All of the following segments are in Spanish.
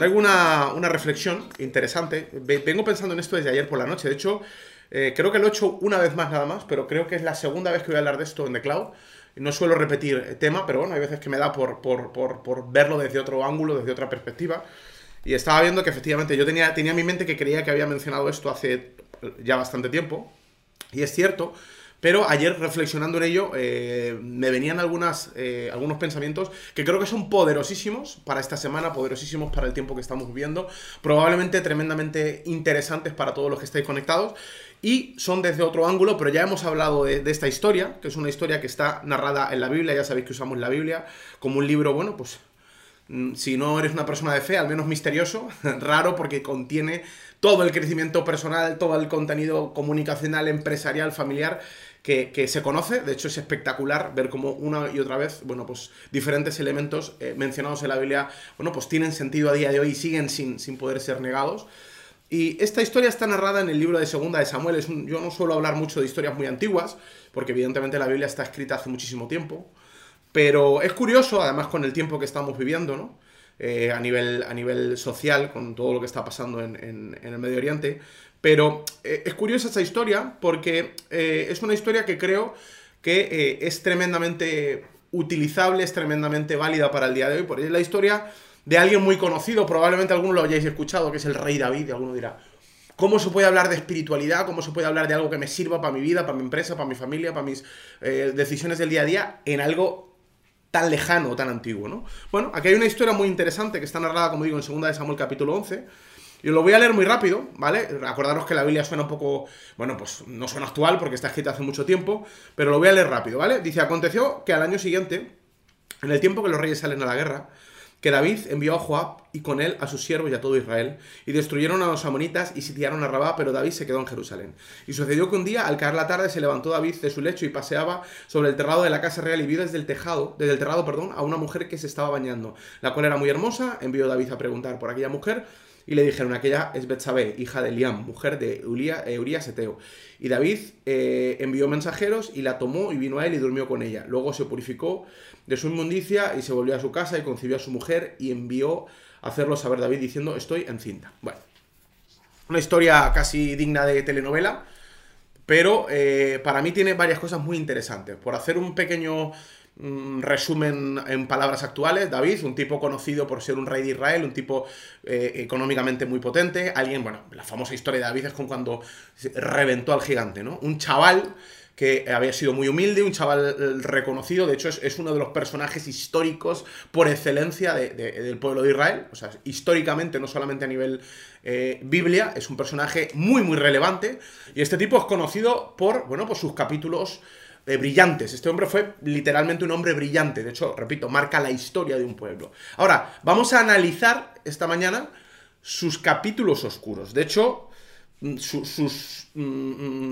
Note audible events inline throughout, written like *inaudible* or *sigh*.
traigo una, una reflexión interesante. Ve- Vengo pensando en esto desde ayer por la noche. De hecho, eh, creo que lo he hecho una vez más nada más, pero creo que es la segunda vez que voy a hablar de esto en The Cloud. No suelo repetir tema, pero bueno, hay veces que me da por, por, por, por verlo desde otro ángulo, desde otra perspectiva. Y estaba viendo que efectivamente yo tenía, tenía en mi mente que creía que había mencionado esto hace ya bastante tiempo. Y es cierto, pero ayer reflexionando en ello eh, me venían algunas, eh, algunos pensamientos que creo que son poderosísimos para esta semana, poderosísimos para el tiempo que estamos viviendo, probablemente tremendamente interesantes para todos los que estáis conectados. Y son desde otro ángulo, pero ya hemos hablado de, esta historia, que es una historia que está narrada en la Biblia, ya sabéis que usamos la Biblia como un libro, bueno, pues Mm, si no eres una persona de fe, al menos misterioso, *laughs* raro porque contiene todo el crecimiento personal, todo el contenido comunicacional, empresarial, familiar que, que se conoce. De hecho, es espectacular ver cómo una y otra vez, bueno, pues diferentes elementos eh, mencionados en la Biblia, bueno, pues tienen sentido a día de hoy y siguen sin, sin poder ser negados. Y esta historia está narrada en el libro de Segunda de Samuel. Yo no suelo hablar mucho de historias muy antiguas, porque evidentemente la Biblia está escrita hace muchísimo tiempo. Pero es curioso, además con el tiempo que estamos viviendo, ¿no? Eh, a, nivel, a nivel social, con todo lo que está pasando en- en el Medio Oriente. Pero eh, es curiosa esta historia porque eh, es una historia que creo que eh, es tremendamente utilizable, es tremendamente válida para el día de hoy. Porque es la historia de alguien muy conocido, probablemente alguno lo hayáis escuchado, que es el rey David, y alguno dirá, ¿Cómo se puede hablar de espiritualidad? ¿Cómo se puede hablar de algo que me sirva para mi vida, para mi empresa, para mi familia, para mis decisiones del día a día en algo tan lejano, tan antiguo, ¿no? Bueno, aquí hay una historia muy interesante que está narrada, como digo, en 2 de Samuel capítulo 11. Y lo voy a leer muy rápido, ¿vale? Acordaros que la Biblia suena un poco, bueno, pues no suena actual porque está escrita hace mucho tiempo, pero lo voy a leer rápido, ¿vale? Dice, aconteció que al año siguiente, en el tiempo que los reyes salen a la guerra, que David envió a Joab y con él a sus siervos y a todo Israel, y destruyeron a los amonitas y sitiaron a Rabá, pero David se quedó en Jerusalén. Y sucedió que un día, al caer la tarde, se levantó David de su lecho y paseaba sobre el terrado de la casa real y vio desde el tejado, desde el terrado, perdón, a una mujer que se estaba bañando, la cual era muy hermosa, envió David a preguntar por aquella mujer, y le dijeron, aquella es Betsabé, hija de Liam, mujer de eh, Urías Eteo. Y David eh, envió mensajeros y la tomó y vino a él y durmió con ella. Luego se purificó de su inmundicia y se volvió a su casa y concibió a su mujer y envió a hacerlo saber David diciendo, estoy encinta. Bueno, una historia casi digna de telenovela, pero eh, para mí tiene varias cosas muy interesantes. Por hacer un pequeño resumen en palabras actuales, David, un tipo conocido por ser un rey de Israel, un tipo eh, económicamente muy potente, alguien, bueno, la famosa historia de David es con cuando reventó al gigante, ¿no? Un chaval que había sido muy humilde, un chaval eh, reconocido, de hecho es, es uno de los personajes históricos por excelencia de- del pueblo de Israel, o sea, históricamente, no solamente a nivel eh, Biblia, es un personaje muy, muy relevante, y este tipo es conocido por, bueno, por sus capítulos brillantes. Este hombre fue literalmente un hombre brillante, de hecho, repito, marca la historia de un pueblo. Ahora, vamos a analizar esta mañana sus capítulos oscuros, de hecho, mm, su- sus mm,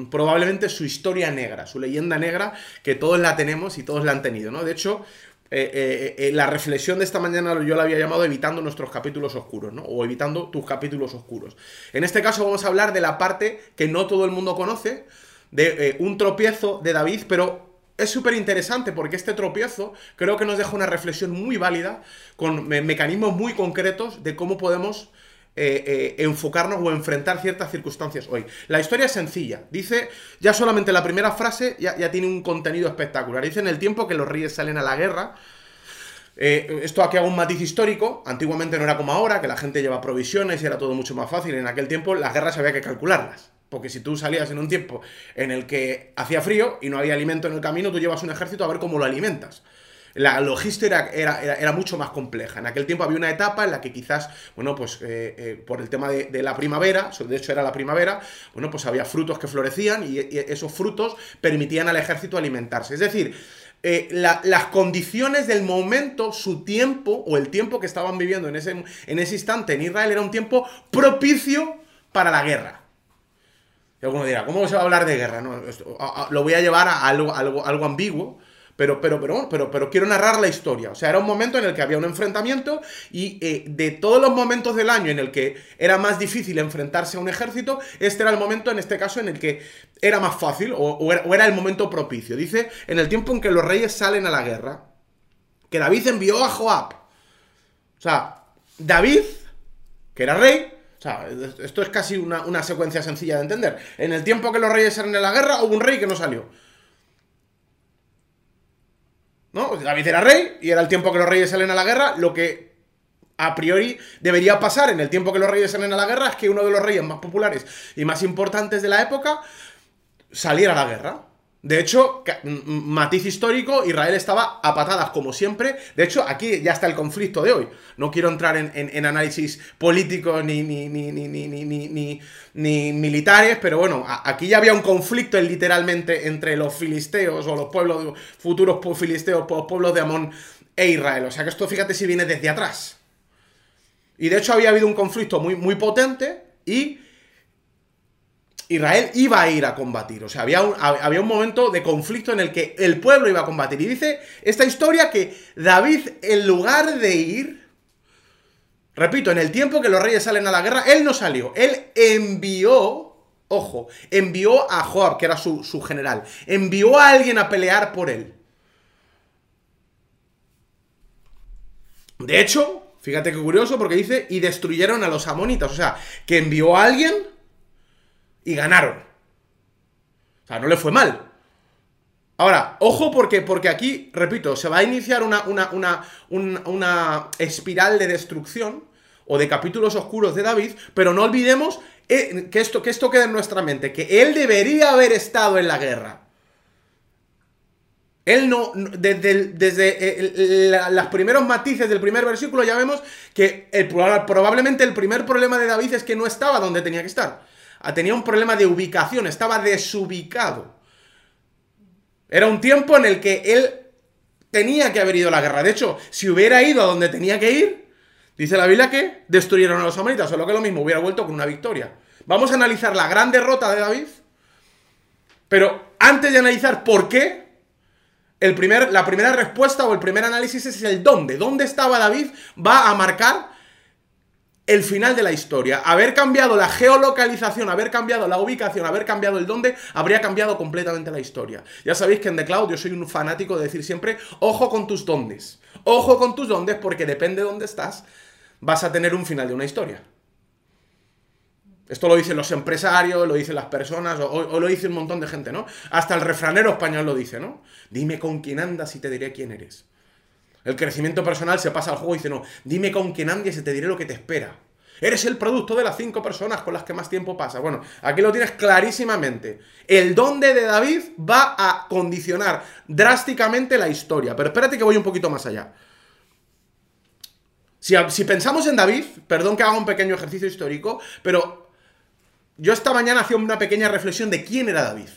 mm, probablemente su historia negra, su leyenda negra, que todos la tenemos y todos la han tenido, ¿no? De hecho, eh, eh, eh, la reflexión de esta mañana yo la había llamado evitando nuestros capítulos oscuros, ¿no? O evitando tus capítulos oscuros. En este caso vamos a hablar de la parte que no todo el mundo conoce, de eh, un tropiezo de David, pero es súper interesante porque este tropiezo creo que nos deja una reflexión muy válida con me- mecanismos muy concretos de cómo podemos eh, eh, enfocarnos o enfrentar ciertas circunstancias hoy. La historia es sencilla. Dice, ya solamente la primera frase ya, ya tiene un contenido espectacular. Dice, en el tiempo que los reyes salen a la guerra, esto aquí hago un matiz histórico. Antiguamente no era como ahora, que la gente lleva provisiones y era todo mucho más fácil. En aquel tiempo las guerras había que calcularlas. Porque si tú salías en un tiempo en el que hacía frío y no había alimento en el camino, tú llevas un ejército a ver cómo lo alimentas. La logística era, era, era- mucho más compleja. En aquel tiempo había una etapa en la que quizás, bueno, pues eh, eh, por el tema de, la primavera, de hecho era la primavera, bueno, pues había frutos que florecían y, esos frutos permitían al ejército alimentarse. Es decir, eh, la- las condiciones del momento, su tiempo o el tiempo que estaban viviendo en ese, en ese instante en Israel era un tiempo propicio para la guerra. Y alguno dirá, ¿cómo se va a hablar de guerra? No, lo voy a llevar a algo, algo, algo ambiguo, pero, pero, pero, pero, pero quiero narrar la historia. O sea, era un momento en el que había un enfrentamiento y eh, de todos los momentos del año en el que era más difícil enfrentarse a un ejército, este era el momento, en este caso, en el que era más fácil o era, o era el momento propicio. Dice, en el tiempo en que los reyes salen a la guerra, que David envió a Joab. O sea, David que era rey. O sea, esto es casi una, una secuencia sencilla de entender. En el tiempo que los reyes eran en la guerra, hubo un rey que no salió. ¿No? David era rey y era el tiempo que los reyes salen a la guerra. Lo que a priori debería pasar en el tiempo que los reyes salen a la guerra es que uno de los reyes más populares y más importantes de la época saliera a la guerra. De hecho, matiz histórico, Israel estaba a patadas como siempre. De hecho, aquí ya está el conflicto de hoy. No quiero entrar en, análisis políticos ni, ni, militares, pero bueno, aquí ya había un conflicto literalmente entre los filisteos o los pueblos, futuros filisteos, pueblos de Amón e Israel. O sea que esto, fíjate si viene desde atrás. Y de hecho había habido un conflicto muy, muy potente y Israel iba a ir a combatir. O sea, había un, había un momento de conflicto en el que el pueblo iba a combatir. Y dice esta historia que David, en lugar de ir, repito, en el tiempo que los reyes salen a la guerra, él no salió. Él envió, ojo, envió a Joab, que era su, su general. Envió a alguien a pelear por él. De hecho, fíjate qué curioso, porque dice, y destruyeron a los amonitas. O sea, que envió a alguien y ganaron. O sea, no le fue mal. Ahora, ojo porque, porque aquí, repito, se va a iniciar una, una, una, una, espiral de destrucción o de capítulos oscuros de David, pero no olvidemos eh, que, esto, que esto quede en nuestra mente, que él debería haber estado en la guerra. Él no, desde, desde eh, los primeros matices del primer versículo ya vemos que el, probablemente el primer problema de David es que no estaba donde tenía que estar. Ah, tenía un problema de ubicación, estaba desubicado. Era un tiempo en el que él tenía que haber ido a la guerra. De hecho, si hubiera ido a donde tenía que ir, dice la Biblia que destruyeron a los amonitas, solo que lo mismo, hubiera vuelto con una victoria. Vamos a analizar la gran derrota de David, pero antes de analizar por qué, el primer, la primera respuesta o el primer análisis es el dónde. ¿Dónde estaba David? Va a marcar el final de la historia. Haber cambiado la geolocalización, haber cambiado la ubicación, haber cambiado el dónde, habría cambiado completamente la historia. Ya sabéis que en The Cloud yo soy un fanático de decir siempre, ojo con tus dóndes. Ojo con tus dóndes porque depende de dónde estás, vas a tener un final de una historia. Esto lo dicen los empresarios, lo dicen las personas, o, lo dice un montón de gente, ¿no? Hasta el refranero español lo dice, ¿no? Dime con quién andas y te diré quién eres. El crecimiento personal se pasa al juego y dice, no, dime con quién andes y te diré lo que te espera. Eres el producto de las cinco personas con las que más tiempo pasa. Bueno, aquí lo tienes clarísimamente. El dónde de David va a condicionar drásticamente la historia. Pero espérate que voy un poquito más allá. Si, si pensamos en David, perdón que haga un pequeño ejercicio histórico, pero yo esta mañana hacía una pequeña reflexión de quién era David.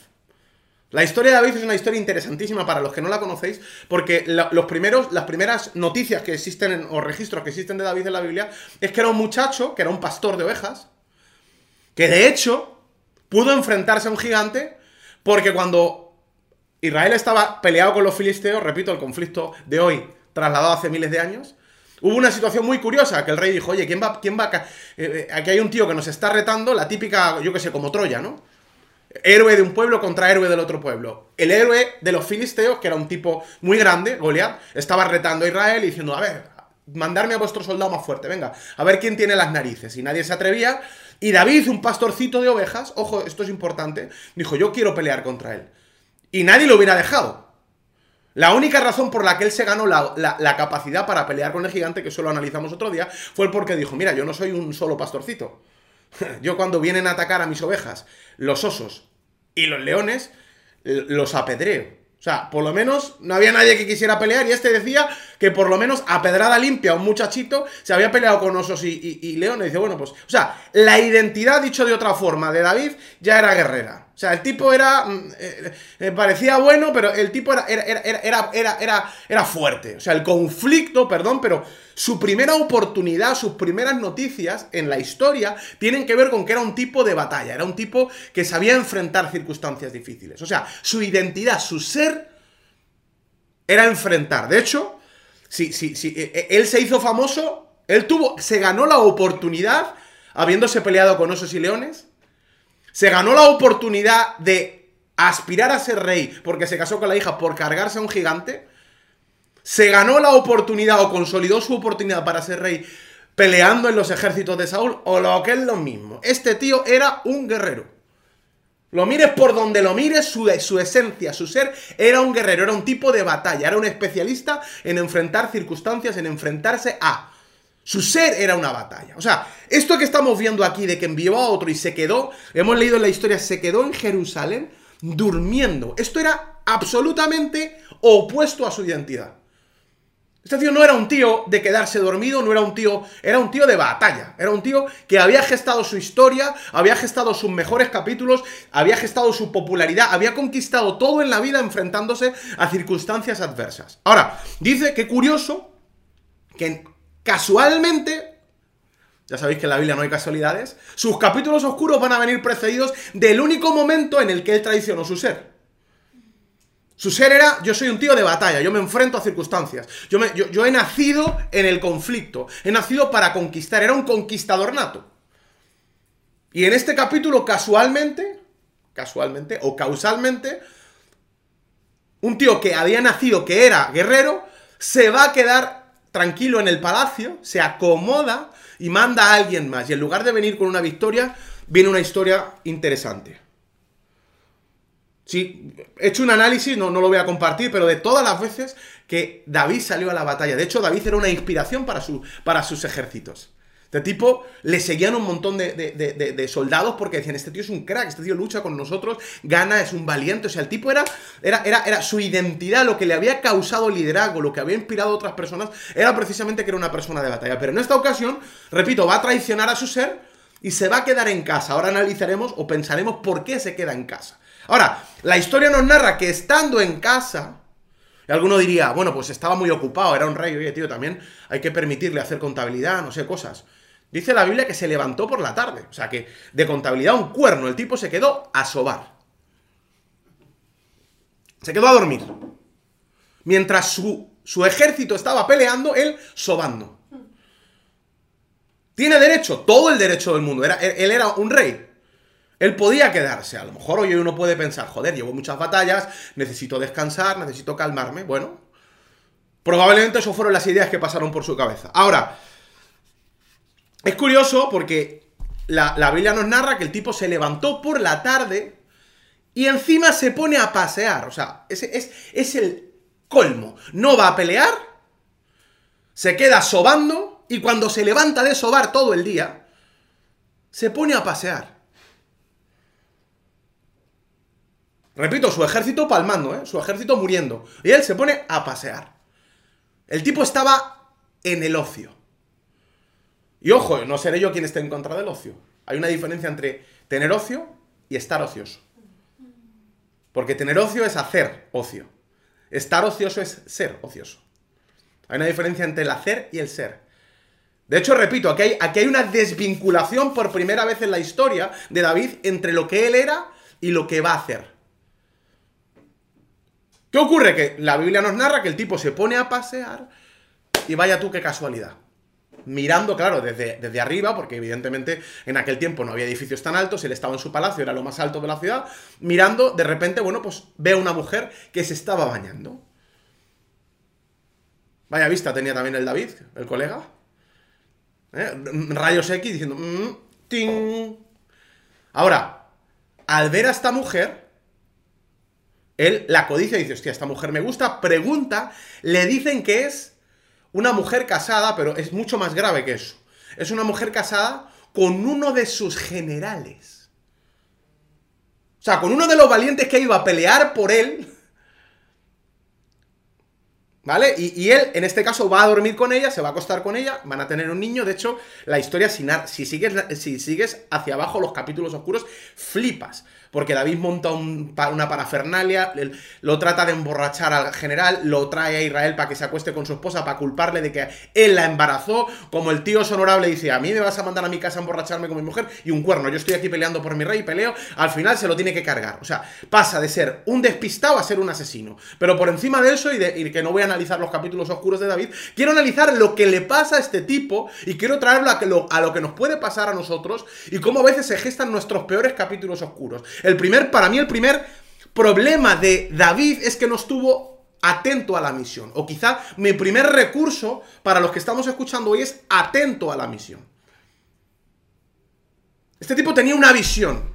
La historia de David es una historia interesantísima para los que no la conocéis, porque los primeros, las primeras noticias que existen o registros que existen de David en la Biblia es que era un muchacho, que era un pastor de ovejas, que de hecho pudo enfrentarse a un gigante, porque cuando Israel estaba peleado con los filisteos, repito, el conflicto de hoy trasladado hace miles de años, Hubo una situación muy curiosa que el rey dijo, oye, ¿quién va, quién va? Eh, eh, aquí hay un tío que nos está retando, la típica, yo qué sé, como Troya, ¿no? Héroe de un pueblo contra héroe del otro pueblo. El héroe de los filisteos, que era un tipo muy grande, Goliat, estaba retando a Israel y diciendo, a ver, mandarme a vuestro soldado más fuerte, venga, a ver quién tiene las narices. Y nadie se atrevía. Y David, un pastorcito de ovejas, ojo, esto es importante, dijo, yo quiero pelear contra él. Y nadie lo hubiera dejado. La única razón por la que él se ganó la, la, capacidad para pelear con el gigante, que eso lo analizamos otro día, fue porque dijo, mira, yo no soy un solo pastorcito. *laughs* Yo cuando vienen a atacar a mis ovejas, los osos y los leones, los apedreo. O sea, por lo menos no había nadie que quisiera pelear y este decía que por lo menos a pedrada limpia un muchachito se había peleado con osos y, leones. Dice, bueno, pues, o sea, la identidad, dicho de otra forma, de David ya era guerrera. O sea, el tipo era. Mm, eh, eh, parecía bueno, pero el tipo era era, era, era, era, era, fuerte. O sea, el conflicto, perdón, pero su primera oportunidad, sus primeras noticias en la historia tienen que ver con que era un tipo de batalla. Era un tipo que sabía enfrentar circunstancias difíciles. O sea, su identidad, su ser, era enfrentar. De hecho, si, si, si eh, él se hizo famoso, él tuvo. Se ganó la oportunidad habiéndose peleado con osos y leones se ganó la oportunidad de aspirar a ser rey porque se casó con la hija por cargarse a un gigante. Se ganó la oportunidad o consolidó su oportunidad para ser rey peleando en los ejércitos de Saúl, o lo que es lo mismo. Este tío era un guerrero. Lo mires por donde lo mires, su, su, esencia, su ser, era un guerrero, era un tipo de batalla, era un especialista en enfrentar circunstancias, en enfrentarse a. Su ser era una batalla. O sea, esto que estamos viendo aquí de que envió a otro y se quedó, hemos leído en la historia, se quedó en Jerusalén durmiendo. Esto era absolutamente opuesto a su identidad. Este tío no era un tío de quedarse dormido, no era un tío, era un tío de batalla, era un tío que había gestado su historia, había gestado sus mejores capítulos, había gestado su popularidad, había conquistado todo en la vida enfrentándose a circunstancias adversas. Ahora, dice que curioso que casualmente, ya sabéis que en la Biblia no hay casualidades, sus capítulos oscuros van a venir precedidos del único momento en el que él traicionó su ser. Su ser era, yo soy un tío de batalla, yo me enfrento a circunstancias, yo, yo, he nacido en el conflicto, he nacido para conquistar, era un conquistador nato. Y en este capítulo, casualmente, casualmente o causalmente, un tío que había nacido, que era guerrero, se va a quedar tranquilo en el palacio, se acomoda y manda a alguien más. Y en lugar de venir con una victoria, viene una historia interesante. Sí, he hecho un análisis, no, no lo voy a compartir, pero de todas las veces que David salió a la batalla. De hecho, David era una inspiración para, su, para sus ejércitos. Este tipo le seguían un montón de, soldados porque decían, este tío es un crack, este tío lucha con nosotros, gana, es un valiente. O sea, el tipo era, era, era, era su identidad, lo que le había causado liderazgo, lo que había inspirado a otras personas, era precisamente que era una persona de batalla. Pero en esta ocasión, repito, va a traicionar a su ser y se va a quedar en casa. Ahora analizaremos o pensaremos por qué se queda en casa. Ahora, la historia nos narra que estando en casa, y alguno diría, bueno, pues estaba muy ocupado, era un rey, oye, tío, también hay que permitirle hacer contabilidad, no sé, cosas. Dice la Biblia que se levantó por la tarde, o sea que de contabilidad un cuerno, el tipo se quedó a sobar. Se quedó a dormir. Mientras su, su ejército estaba peleando, él sobando. Tiene derecho, todo el derecho del mundo. Era, él era un rey. Él podía quedarse. A lo mejor hoy uno puede pensar, joder, llevo muchas batallas, necesito descansar, necesito calmarme. Bueno, probablemente eso fueron las ideas que pasaron por su cabeza. Ahora, es curioso porque la, Biblia nos narra que el tipo se levantó por la tarde y encima se pone a pasear. O sea, es, es el colmo. No va a pelear, se queda sobando y cuando se levanta de sobar todo el día, se pone a pasear. Repito, su ejército palmando, ¿eh? su ejército muriendo. Y él se pone a pasear. El tipo estaba en el ocio. Y ojo, no seré yo quien esté en contra del ocio. Hay una diferencia entre tener ocio y estar ocioso. Porque tener ocio es hacer ocio. Estar ocioso es ser ocioso. Hay una diferencia entre el hacer y el ser. De hecho, repito, aquí hay, aquí hay una desvinculación por primera vez en la historia de David entre lo que él era y lo que va a hacer. ¿Qué ocurre? Que la Biblia nos narra que el tipo se pone a pasear y vaya tú qué casualidad. Mirando, claro, desde, desde arriba, porque evidentemente en aquel tiempo no había edificios tan altos, él estaba en su palacio, era lo más alto de la ciudad, mirando, de repente, bueno, pues ve a una mujer que se estaba bañando. Vaya vista tenía también el David, el colega. ¿Eh? Rayos X diciendo... Mm, ting. Ahora, al ver a esta mujer, él la codicia y dice, hostia, esta mujer me gusta, pregunta, le dicen que es una mujer casada, pero es mucho más grave que eso. Es una mujer casada con uno de sus generales. O sea, con uno de los valientes que iba a pelear por él ¿Vale? Y, él, en este caso, va a dormir con ella, se va a acostar con ella, van a tener un niño. De hecho, la historia, si, si, sigues, si sigues hacia abajo los capítulos oscuros, flipas. Porque David monta una parafernalia, lo trata de emborrachar al general, lo trae a Israel para que se acueste con su esposa, para culparle de que él la embarazó. Como el tío es honorable dice, a mí me vas a mandar a mi casa a emborracharme con mi mujer y un cuerno. Yo estoy aquí peleando por mi rey, peleo. Al final se lo tiene que cargar. O sea, pasa de ser un despistado a ser un asesino. Pero por encima de eso, y, de, que no voy a analizar los capítulos oscuros de David, quiero analizar lo que le pasa a este tipo y quiero traerlo a lo que nos puede pasar a nosotros y cómo a veces se gestan nuestros peores capítulos oscuros. El primer, para mí, el primer problema de David es que no estuvo atento a la misión. O quizá mi primer recurso para los que estamos escuchando hoy es atento a la misión. Este tipo tenía una visión.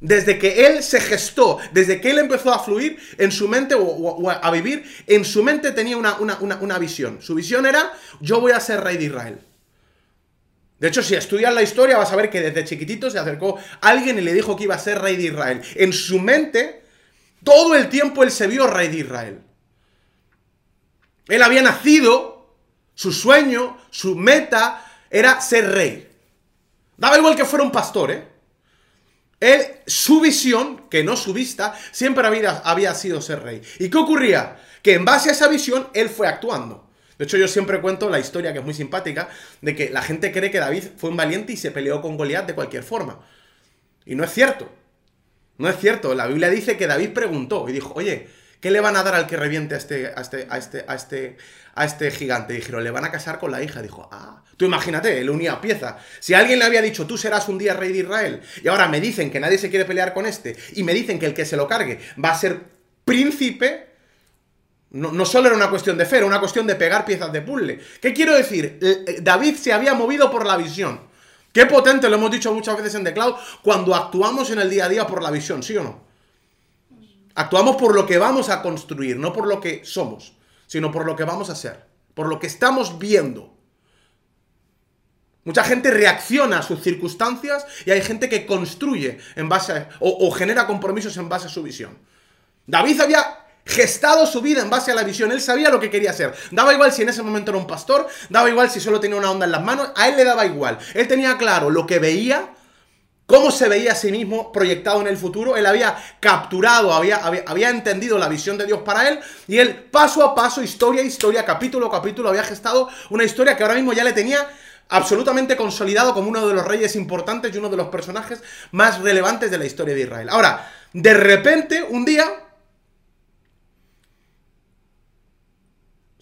Desde que él se gestó, desde que él empezó a fluir en su mente o, a vivir, en su mente tenía una, una, visión. Su visión era, yo voy a ser rey de Israel. De hecho, si estudias la historia vas a ver que desde chiquitito se acercó alguien y le dijo que iba a ser rey de Israel. En su mente, todo el tiempo él se vio rey de Israel. Él había nacido, su sueño, su meta era ser rey. Daba igual que fuera un pastor, ¿eh? Él, su visión, que no su vista, siempre había, había sido ser rey. ¿Y qué ocurría? Que en base a esa visión, él fue actuando. De hecho, yo siempre cuento la historia, que es muy simpática, de que la gente cree que David fue un valiente y se peleó con Goliat de cualquier forma. Y no es cierto. No es cierto. La Biblia dice que David preguntó y dijo, oye, ¿qué le van a dar al que reviente a este, a este, a este, a este, a este gigante? Dijeron, le van a casar con la hija. Dijo, ah, tú imagínate, él unía pieza. Si alguien le había dicho, tú serás un día rey de Israel, y ahora me dicen que nadie se quiere pelear con este, y me dicen que el que se lo cargue va a ser príncipe, no, solo era una cuestión de fe, era una cuestión de pegar piezas de puzzle. ¿Qué quiero decir? Eh, eh, David se había movido por la visión. Qué potente, lo hemos dicho muchas veces en The Cloud, cuando actuamos en el día a día por la visión, ¿sí o no? Actuamos por lo que vamos a construir, no por lo que somos, sino por lo que vamos a ser, por lo que estamos viendo. Mucha gente reacciona a sus circunstancias y hay gente que construye en base a, o genera compromisos en base a su visión. David había gestado su vida en base a la visión. Él sabía lo que quería hacer. Daba igual si en ese momento era un pastor, daba igual si solo tenía una onda en las manos, a él le daba igual. Él tenía claro lo que veía, cómo se veía a sí mismo proyectado en el futuro. Él había capturado, había, había, entendido la visión de Dios para él y él paso a paso, historia a historia, capítulo a capítulo, había gestado una historia que ahora mismo ya le tenía absolutamente consolidado como uno de los reyes importantes y uno de los personajes más relevantes de la historia de Israel. Ahora, de repente, un día,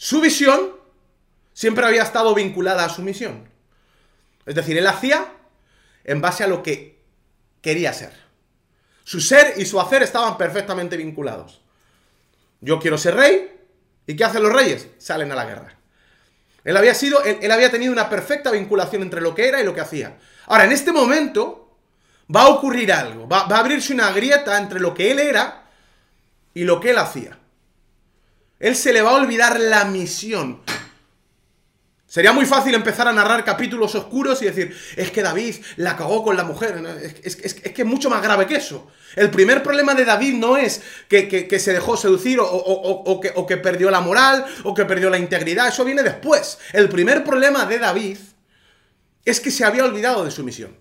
Su visión siempre había estado vinculada a su misión. Es decir, él hacía en base a lo que quería ser. Su ser y su hacer estaban perfectamente vinculados. Yo quiero ser rey. ¿Y qué hacen los reyes? Salen a la guerra. Él había sido, él, había tenido una perfecta vinculación entre lo que era y lo que hacía. Ahora, en este momento va a ocurrir algo. Va, va a abrirse una grieta entre lo que él era y lo que él hacía. Él se le va a olvidar la misión. Sería muy fácil empezar a narrar capítulos oscuros y decir, es que David la cagó con la mujer. Es, que es mucho más grave que eso. El primer problema de David no es que, se dejó seducir o, que, perdió la moral o que perdió la integridad. Eso viene después. El primer problema de David es que se había olvidado de su misión.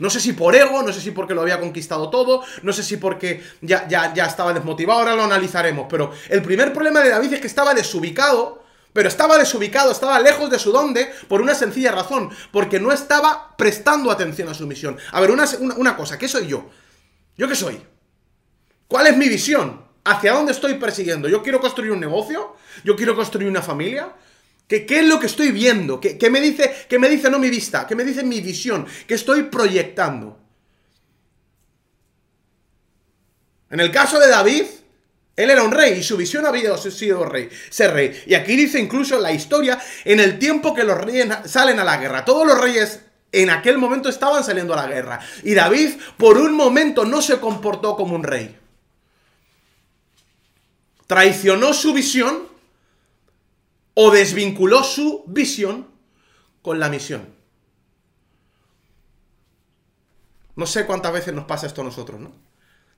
No sé si por ego, no sé si porque lo había conquistado todo, no sé si porque ya, ya, ya estaba desmotivado, ahora lo analizaremos. Pero el primer problema de David es que estaba desubicado, pero estaba desubicado, estaba lejos de su donde por una sencilla razón, porque no estaba prestando atención a su misión. A ver, una, una cosa, ¿qué soy yo? ¿Yo qué soy? ¿Cuál es mi visión? ¿Hacia dónde estoy persiguiendo? ¿Yo quiero construir un negocio? ¿Yo quiero construir una familia? ¿Qué, es lo que estoy viendo? ¿Qué, me dice, ¿Qué me dice no mi vista? ¿Qué me dice mi visión? ¿Qué estoy proyectando? En el caso de David, él era un rey y su visión había sido rey, ser rey. Y aquí dice incluso la historia, en el tiempo que los reyes salen a la guerra. Todos los reyes en aquel momento estaban saliendo a la guerra. Y David por un momento no se comportó como un rey. Traicionó su visión o desvinculó su visión con la misión. No sé cuántas veces nos pasa esto a nosotros, ¿no?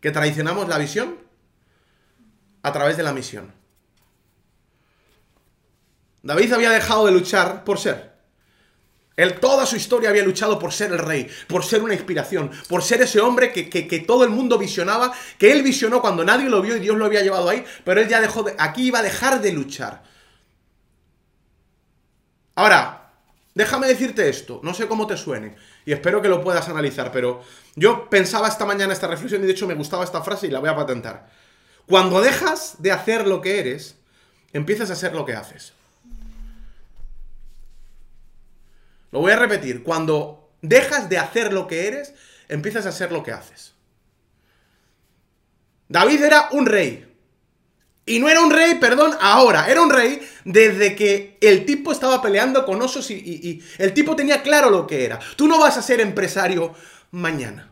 Que traicionamos la visión a través de la misión. David había dejado de luchar por ser. Él toda su historia había luchado por ser el rey, por ser una inspiración, por ser ese hombre que, que, todo el mundo visionaba, que él visionó cuando nadie lo vio y Dios lo había llevado ahí, pero él ya dejó de, aquí iba a dejar de luchar. Ahora, déjame decirte esto, no sé cómo te suene, y espero que lo puedas analizar, pero yo pensaba esta mañana esta reflexión y de hecho me gustaba esta frase y la voy a patentar. Cuando dejas de hacer lo que eres, empiezas a ser lo que haces. Lo voy a repetir, cuando dejas de hacer lo que eres, empiezas a ser lo que haces. David era un rey. Y no era un rey, perdón, ahora, era un rey desde que el tipo estaba peleando con osos y, y, el tipo tenía claro lo que era. Tú no vas a ser empresario mañana.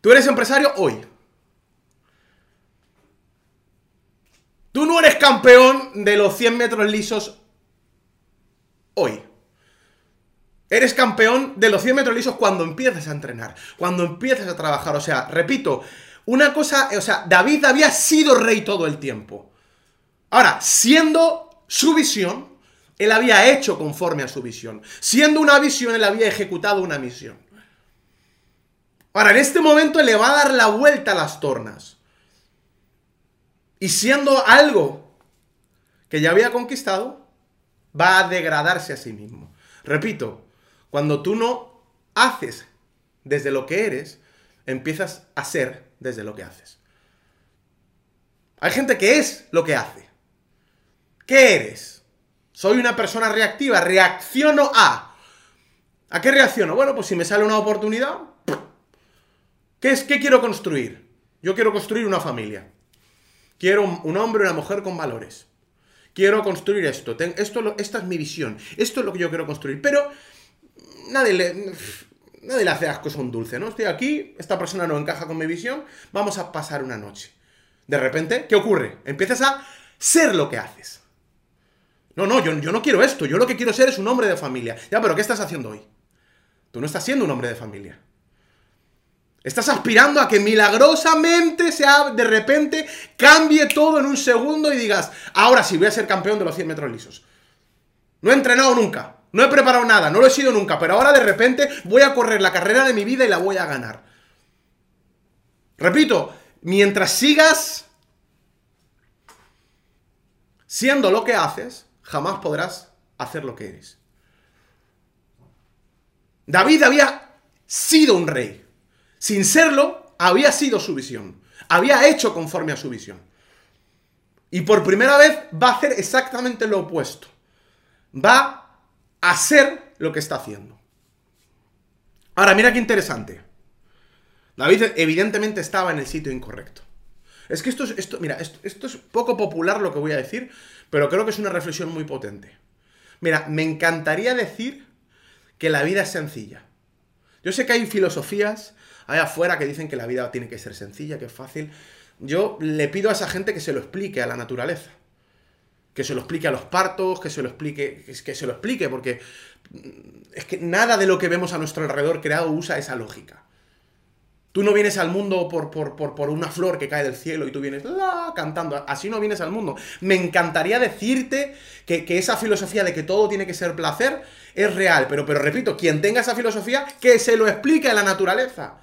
Tú eres empresario hoy. Tú no eres campeón de los 100 metros lisos hoy. Eres campeón de los 100 metros lisos cuando empiezas a entrenar, cuando empiezas a trabajar. O sea, repito, una cosa, o sea, David había sido rey todo el tiempo. Ahora, siendo su visión, él había hecho conforme a su visión. Siendo una visión, él había ejecutado una misión. Ahora, en este momento le va a dar la vuelta a las tornas. Y siendo algo que ya había conquistado, va a degradarse a sí mismo. Repito, cuando tú no haces desde lo que eres, empiezas a ser desde lo que haces. Hay gente que es lo que hace. ¿Qué eres? Soy una persona reactiva, reacciono a. ¿A qué reacciono? Bueno, pues si me sale una oportunidad, ¿qué es qué quiero construir? Yo quiero construir una familia. Quiero un hombre y una mujer con valores. Quiero construir esto. esto. Esta es mi visión. Esto es lo que yo quiero construir. Pero nadie le nadie hace las cosas un dulce, ¿no? Estoy aquí, esta persona no encaja con mi visión, vamos a pasar una noche. De repente, ¿qué ocurre? Empiezas a ser lo que haces. No, no, yo, yo no quiero esto, yo lo que quiero ser es un hombre de familia. Ya, pero ¿qué estás haciendo hoy? Tú no estás siendo un hombre de familia. Estás aspirando a que milagrosamente sea, de repente, cambie todo en un segundo y digas, ahora sí voy a ser campeón de los 100 metros lisos. No he entrenado nunca. No he preparado nada, no lo he sido nunca, pero ahora de repente voy a correr la carrera de mi vida y la voy a ganar. Repito, mientras sigas siendo lo que haces, jamás podrás hacer lo que eres. David había sido un rey. Sin serlo, había sido su visión. Había hecho conforme a su visión. Y por primera vez va a hacer exactamente lo opuesto. Va hacer lo que está haciendo. Ahora, mira qué interesante. David evidentemente estaba en el sitio incorrecto. Es que esto es, esto, mira, esto, es poco popular lo que voy a decir, pero creo que es una reflexión muy potente. Mira, me encantaría decir que la vida es sencilla. Yo sé que hay filosofías allá afuera que dicen que la vida tiene que ser sencilla, que es fácil. Yo le pido a esa gente que se lo explique a la naturaleza que se lo explique a los partos, que se lo explique, que se lo explique, porque es que nada de lo que vemos a nuestro alrededor creado usa esa lógica. Tú no vienes al mundo por, por, por, una flor que cae del cielo y tú vienes cantando. Así no vienes al mundo. Me encantaría decirte que, que, esa filosofía de que todo tiene que ser placer es real. Pero, pero repito, quien tenga esa filosofía, que se lo explique a la naturaleza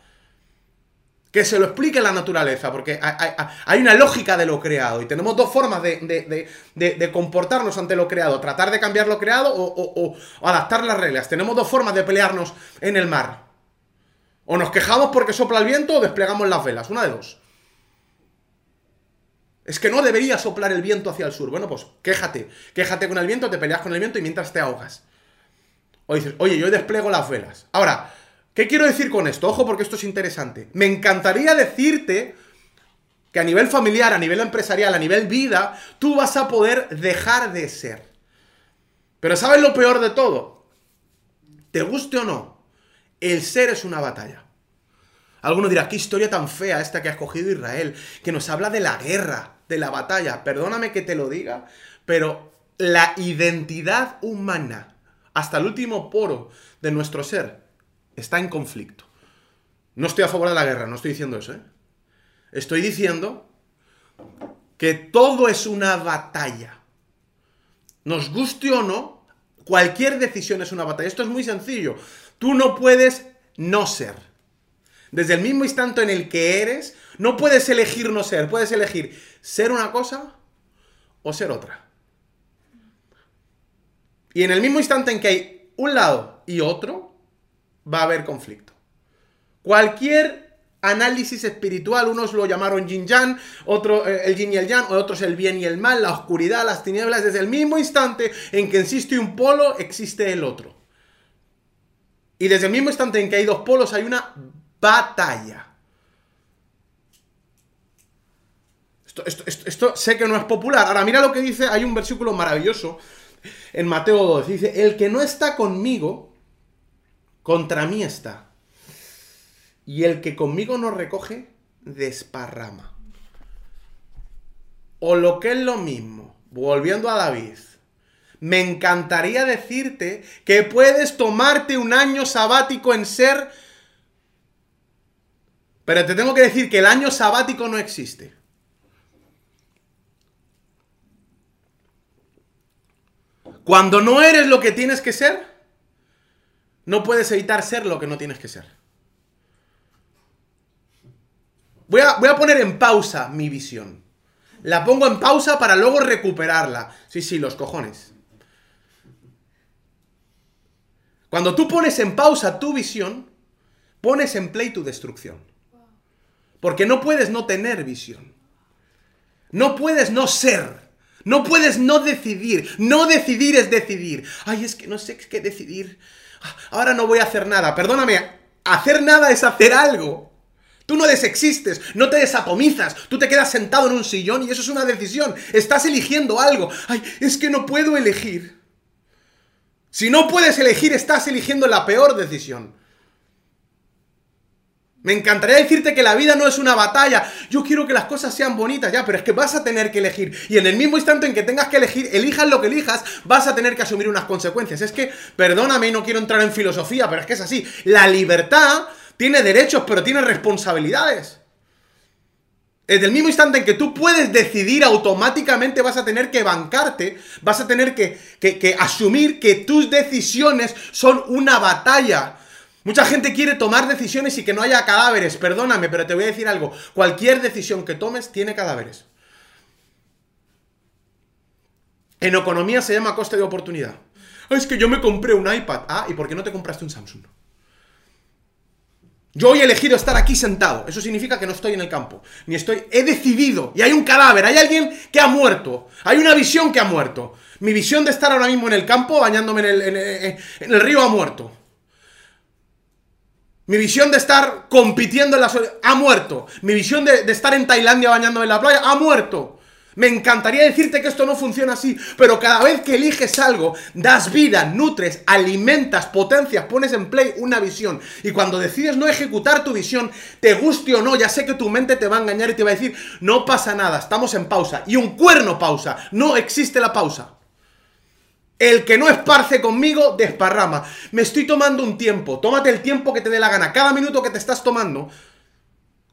que se lo explique la naturaleza, porque hay, una lógica de lo creado y tenemos dos formas de, comportarnos ante lo creado, tratar de cambiar lo creado o, adaptar las reglas. Tenemos dos formas de pelearnos en el mar. O nos quejamos porque sopla el viento o desplegamos las velas, una de dos. Es que no debería soplar el viento hacia el sur. Bueno, pues quéjate, quéjate con el viento, te peleas con el viento y mientras te ahogas. O dices, oye, yo despliego las velas. Ahora, ¿Qué quiero decir con esto? Ojo porque esto es interesante. Me encantaría decirte que a nivel familiar, a nivel empresarial, a nivel vida, tú vas a poder dejar de ser. Pero ¿sabes lo peor de todo? Te guste o no, el ser es una batalla. Alguno dirá, qué historia tan fea esta que ha escogido Israel, que nos habla de la guerra, de la batalla. Perdóname que te lo diga, pero la identidad humana, hasta el último poro de nuestro ser, está en conflicto. No estoy a favor de la guerra, no estoy diciendo eso, ¿eh? Estoy diciendo que todo es una batalla. Nos guste o no, cualquier decisión es una batalla. Esto es muy sencillo. Tú no puedes no ser. Desde el mismo instante en el que eres, no puedes elegir no ser. Puedes elegir ser una cosa o ser otra. Y en el mismo instante en que hay un lado y otro, va a haber conflicto. Cualquier análisis espiritual, unos lo llamaron yin yang, otro eh, el yin y el yang, otros el bien y el mal, la oscuridad, las tinieblas, desde el mismo instante en que existe un polo, existe el otro. Y desde el mismo instante en que hay dos polos hay una batalla. Esto, sé que no es popular. Ahora, mira lo que dice, hay un versículo maravilloso en Mateo 2. Dice, el que no está conmigo, contra mí está. Y el que conmigo no recoge, desparrama. O lo que es lo mismo, volviendo a David, me encantaría decirte que puedes tomarte un año sabático en ser... Pero te tengo que decir que el año sabático no existe. Cuando no eres lo que tienes que ser, no puedes evitar ser lo que no tienes que ser. Voy a, voy a poner en pausa mi visión. La pongo en pausa para luego recuperarla. Sí, sí, los cojones. Cuando tú pones en pausa tu visión, pones en play tu destrucción. Porque no puedes no tener visión. No puedes no ser. No puedes no decidir. No decidir es decidir. Ay, es que no sé qué decidir. Ahora no voy a hacer nada. Perdóname, hacer nada es hacer algo. Tú no desexistes, no te desatomizas, tú te quedas sentado en un sillón y eso es una decisión. Estás eligiendo algo. Ay, es que no puedo elegir. Si no puedes elegir, estás eligiendo la peor decisión. Me encantaría decirte que la vida no es una batalla. Yo quiero que las cosas sean bonitas, ya, pero es que vas a tener que elegir. Y en el mismo instante en que tengas que elegir, elijas lo que elijas, vas a tener que asumir unas consecuencias. Es que, perdóname y no quiero entrar en filosofía, pero es que es así. La libertad tiene derechos, pero tiene responsabilidades. Desde el mismo instante en que tú puedes decidir, automáticamente vas a tener que bancarte, vas a tener que, que, asumir que tus decisiones son una batalla. Mucha gente quiere tomar decisiones y que no haya cadáveres. Perdóname, pero te voy a decir algo. Cualquier decisión que tomes tiene cadáveres. En economía se llama coste de oportunidad. Es que yo me compré un iPad. Ah, ¿y por qué no te compraste un Samsung? Yo hoy he elegido estar aquí sentado. Eso significa que no estoy en el campo. Ni estoy. He decidido. Y hay un cadáver. Hay alguien que ha muerto. Hay una visión que ha muerto. Mi visión de estar ahora mismo en el campo, bañándome en el, en el, río, ha muerto. Mi visión de estar compitiendo en la... ha muerto. Mi visión de, de estar en Tailandia bañándome en la playa ha muerto. Me encantaría decirte que esto no funciona así, pero cada vez que eliges algo, das vida, nutres, alimentas, potencias, pones en play una visión. Y cuando decides no ejecutar tu visión, te guste o no, ya sé que tu mente te va a engañar y te va a decir, no pasa nada, estamos en pausa. Y un cuerno pausa, no existe la pausa. El que no esparce conmigo, desparrama. Me estoy tomando un tiempo, tómate el tiempo que te dé la gana. Cada minuto que te estás tomando,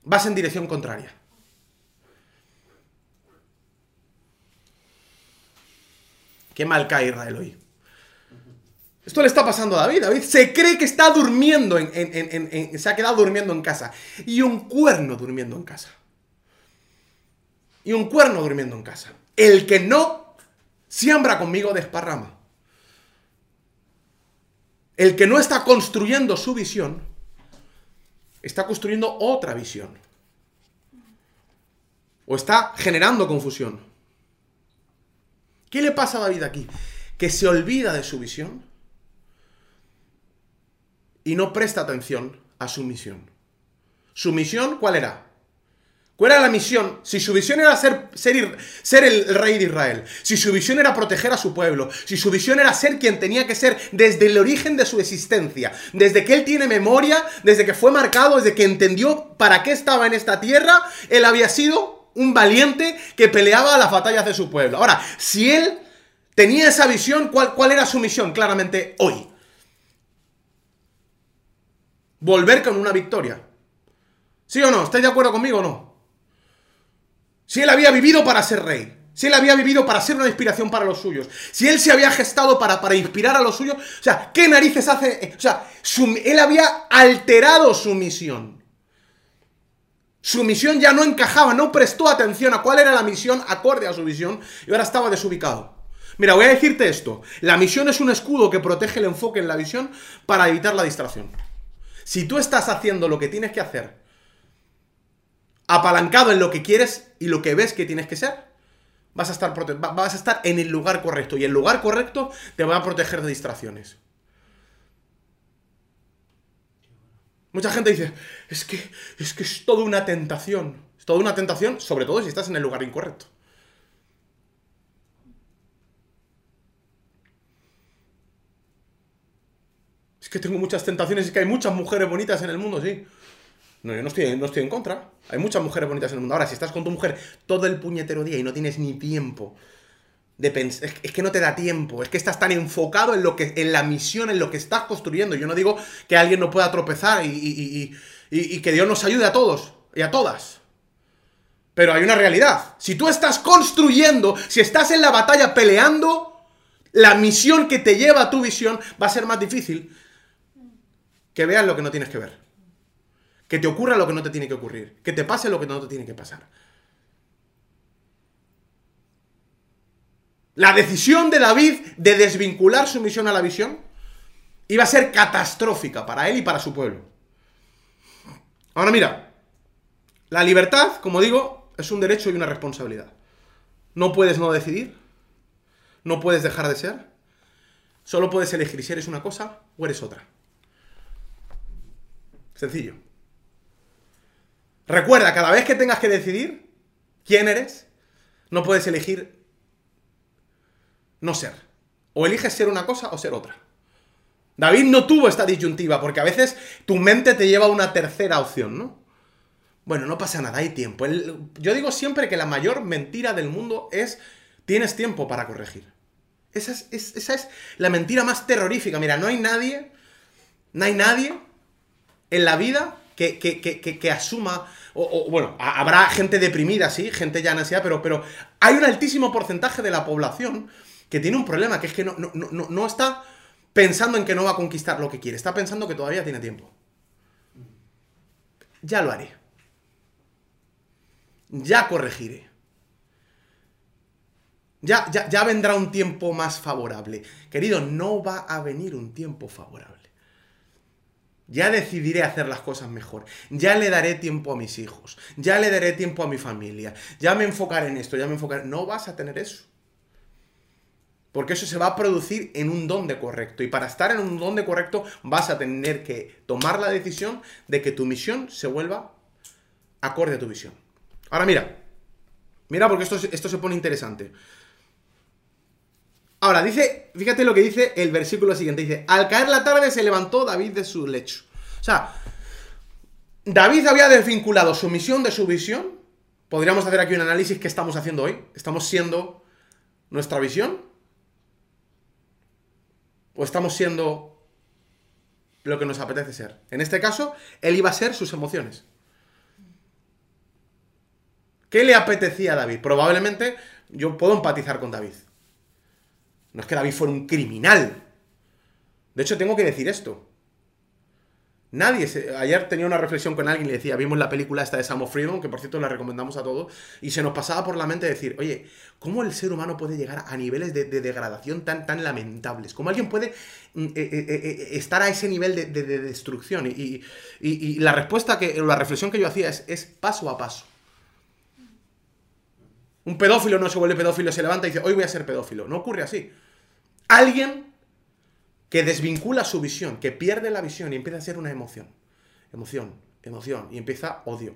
vas en dirección contraria. Qué mal cae Israel hoy. Esto le está pasando a David. David se cree que está durmiendo, en, se ha quedado durmiendo en casa. Y un cuerno durmiendo en casa. Y un cuerno durmiendo en casa. El que no siembra conmigo desparrama. El que no está construyendo su visión, está construyendo otra visión. O está generando confusión. ¿Qué le pasa a David aquí? Que se olvida de su visión y no presta atención a su misión. ¿Su misión cuál era? ¿Cuál era la misión? Si su visión era ser, ser, el rey de Israel, si su visión era proteger a su pueblo, si su visión era ser quien tenía que ser desde el origen de su existencia, desde que él tiene memoria, desde que fue marcado, desde que entendió para qué estaba en esta tierra, él había sido un valiente que peleaba las batallas de su pueblo. Ahora, si él tenía esa visión, ¿cuál, cuál era su misión? Claramente hoy. Volver con una victoria. ¿Sí o no? ¿Estáis de acuerdo conmigo o no? Si él había vivido para ser rey, si él había vivido para ser una inspiración para los suyos, si él se había gestado para, para inspirar a los suyos, o sea, ¿qué narices hace? O sea, él había alterado su misión. Su misión ya no encajaba, no prestó atención a cuál era la misión acorde a su visión y ahora estaba desubicado. Mira, voy a decirte esto. La misión es un escudo que protege el enfoque en la visión para evitar la distracción. Si tú estás haciendo lo que tienes que hacer, apalancado en lo que quieres y lo que ves que tienes que ser, vas a estar, vas a estar en el lugar correcto. Y el lugar correcto te va a proteger de distracciones. Mucha gente dice, es que es que es toda una tentación. toda una tentación, sobre todo si estás en el lugar incorrecto. Es que tengo muchas tentaciones, es que hay muchas mujeres bonitas en el mundo, sí. No, yo no estoy, no estoy en contra. Hay muchas mujeres bonitas en el mundo. Ahora, si estás con tu mujer todo el puñetero día y no tienes ni tiempo de pensar, es, que no te da tiempo, es que estás tan enfocado en lo que, en la misión, en lo que estás construyendo. Yo no digo que alguien no pueda tropezar y, y que Dios nos ayude a todos y a todas. Pero hay una realidad. Si tú estás construyendo, si estás en la batalla peleando, la misión que te lleva a tu visión va a ser más difícil que veas lo que no tienes que ver. Que te ocurra lo que no te tiene que ocurrir. Que te pase lo que no te tiene que pasar. La decisión de David de desvincular su misión a la visión iba a ser catastrófica para él y para su pueblo. Ahora mira, la libertad, como digo, es un derecho y una responsabilidad. No puedes no decidir, no puedes dejar de ser, solo puedes elegir si eres una cosa o eres otra. Sencillo. Recuerda, cada vez que tengas que decidir quién eres, no puedes elegir no ser. O eliges ser una cosa o ser otra. David no tuvo esta disyuntiva, porque a veces tu mente te lleva a una tercera opción, ¿no? Bueno, no pasa nada, hay tiempo. yo digo siempre que la mayor mentira del mundo es tienes tiempo para corregir. Esa es, esa es la mentira más terrorífica. Mira, no hay nadie, no hay nadie en la vida que, asuma, o, bueno, habrá gente deprimida, sí, gente ya en pero, pero hay un altísimo porcentaje de la población que tiene un problema, que es que no, no, está pensando en que no va a conquistar lo que quiere, está pensando que todavía tiene tiempo. Ya lo haré. Ya corregiré. Ya, ya, ya vendrá un tiempo más favorable. Querido, no va a venir un tiempo favorable. Ya decidiré hacer las cosas mejor. Ya le daré tiempo a mis hijos. Ya le daré tiempo a mi familia. Ya me enfocaré en esto, ya me enfocaré. No vas a tener eso. Porque eso se va a producir en un donde correcto. Y para estar en un donde correcto vas a tener que tomar la decisión de que tu misión se vuelva acorde a tu visión. Ahora mira. Mira porque esto, esto se pone interesante. Ahora, dice, fíjate lo que dice el versículo siguiente. Dice, al caer la tarde se levantó David de su lecho. O sea, David había desvinculado su misión de su visión. Podríamos hacer aquí un análisis que estamos haciendo hoy. ¿Estamos siendo nuestra visión? ¿O estamos siendo lo que nos apetece ser? En este caso, él iba a ser sus emociones. ¿Qué le apetecía a David? Probablemente yo puedo empatizar con David. No es que David fuera un criminal. De hecho, tengo que decir esto. Nadie Ayer tenía una reflexión con alguien y le decía, vimos la película esta de Sam of Freedom, que por cierto la recomendamos a todos, y se nos pasaba por la mente decir, oye, ¿cómo el ser humano puede llegar a niveles de, degradación tan, tan lamentables? ¿Cómo alguien puede mm, eh, eh, eh, estar a ese nivel de, destrucción? Y, la respuesta, que la reflexión que yo hacía es, es paso a paso. Un pedófilo no se vuelve pedófilo, se levanta y dice, hoy voy a ser pedófilo. No ocurre así. Alguien que desvincula su visión, que pierde la visión y empieza a ser una emoción. Emoción, emoción. Y empieza odio.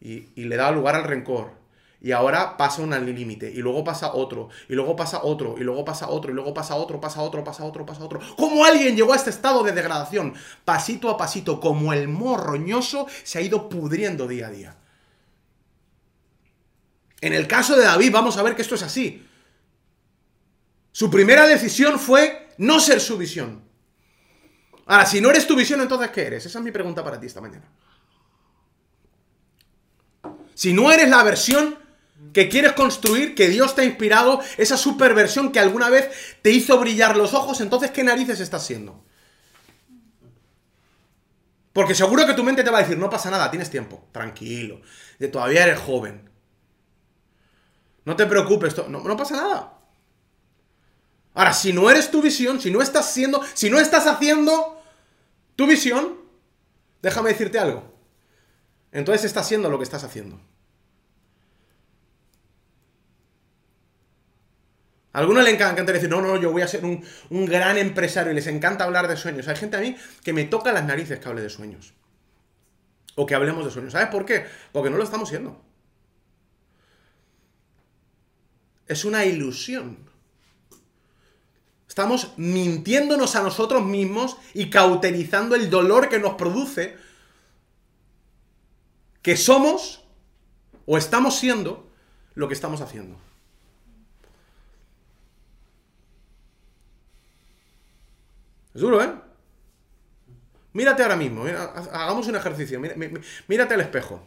Y, le da lugar al rencor. Y ahora pasa un límite. Y luego pasa otro. Y luego pasa otro. Y luego pasa otro. Y luego pasa otro. Pasa otro. Pasa otro. Pasa otro. ¿Cómo alguien llegó a este estado de degradación? Pasito a pasito. Como el morroñoso se ha ido pudriendo día a día. En el caso de David, vamos a ver que esto es así. Su primera decisión fue no ser su visión. Ahora, si no eres tu visión, entonces ¿qué eres? Esa es mi pregunta para ti esta mañana. Si no eres la versión que quieres construir, que Dios te ha inspirado, esa superversión que alguna vez te hizo brillar los ojos, entonces ¿qué narices estás siendo? Porque seguro que tu mente te va a decir, no pasa nada, tienes tiempo, tranquilo, todavía eres joven. No te preocupes, no, no pasa nada. Ahora, si no eres tu visión, si no estás siendo, si no estás haciendo tu visión, déjame decirte algo. Entonces estás haciendo lo que estás haciendo. A algunos les encanta decir, no, no, yo voy a ser un, un, gran empresario y les encanta hablar de sueños. Hay gente a mí que me toca las narices que hable de sueños. O que hablemos de sueños. ¿Sabes por qué? Porque no lo estamos siendo. Es una ilusión. Estamos mintiéndonos a nosotros mismos y cauterizando el dolor que nos produce que somos o estamos siendo lo que estamos haciendo. Es duro, ¿eh? Mírate ahora mismo, hagamos un ejercicio, mírate al espejo.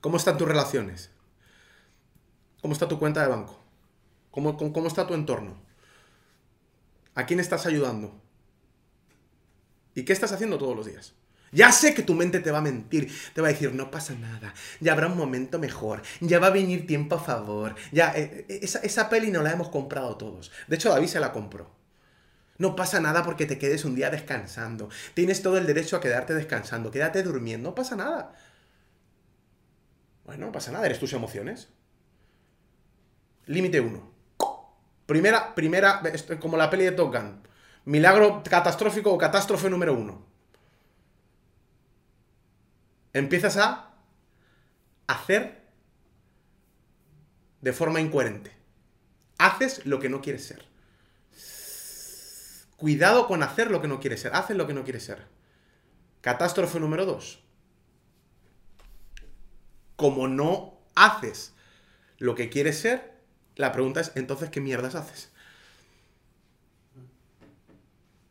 ¿Cómo están tus relaciones? ¿Cómo está tu cuenta de banco? ¿Cómo, cómo está tu entorno? ¿A quién estás ayudando? ¿Y qué estás haciendo todos los días? Ya sé que tu mente te va a mentir, te va a decir, no pasa nada, ya habrá un momento mejor, ya va a venir tiempo a favor, ya, eh, eh, esa, esa peli no la hemos comprado todos. De hecho, David se la compró. No pasa nada porque te quedes un día descansando. Tienes todo el derecho a quedarte descansando. Quédate durmiendo. No pasa nada. Bueno, no pasa nada. Eres tus emociones. Límite 1. Primera, primera, como la peli de Top Gun. Milagro catastrófico o catástrofe número 1. Empiezas a hacer de forma incoherente. Haces lo que no quieres ser. Cuidado con hacer lo que no quiere ser. Haces lo que no quiere ser. Catástrofe número dos. Como no haces lo que quieres ser, la pregunta es, entonces, ¿qué mierdas haces?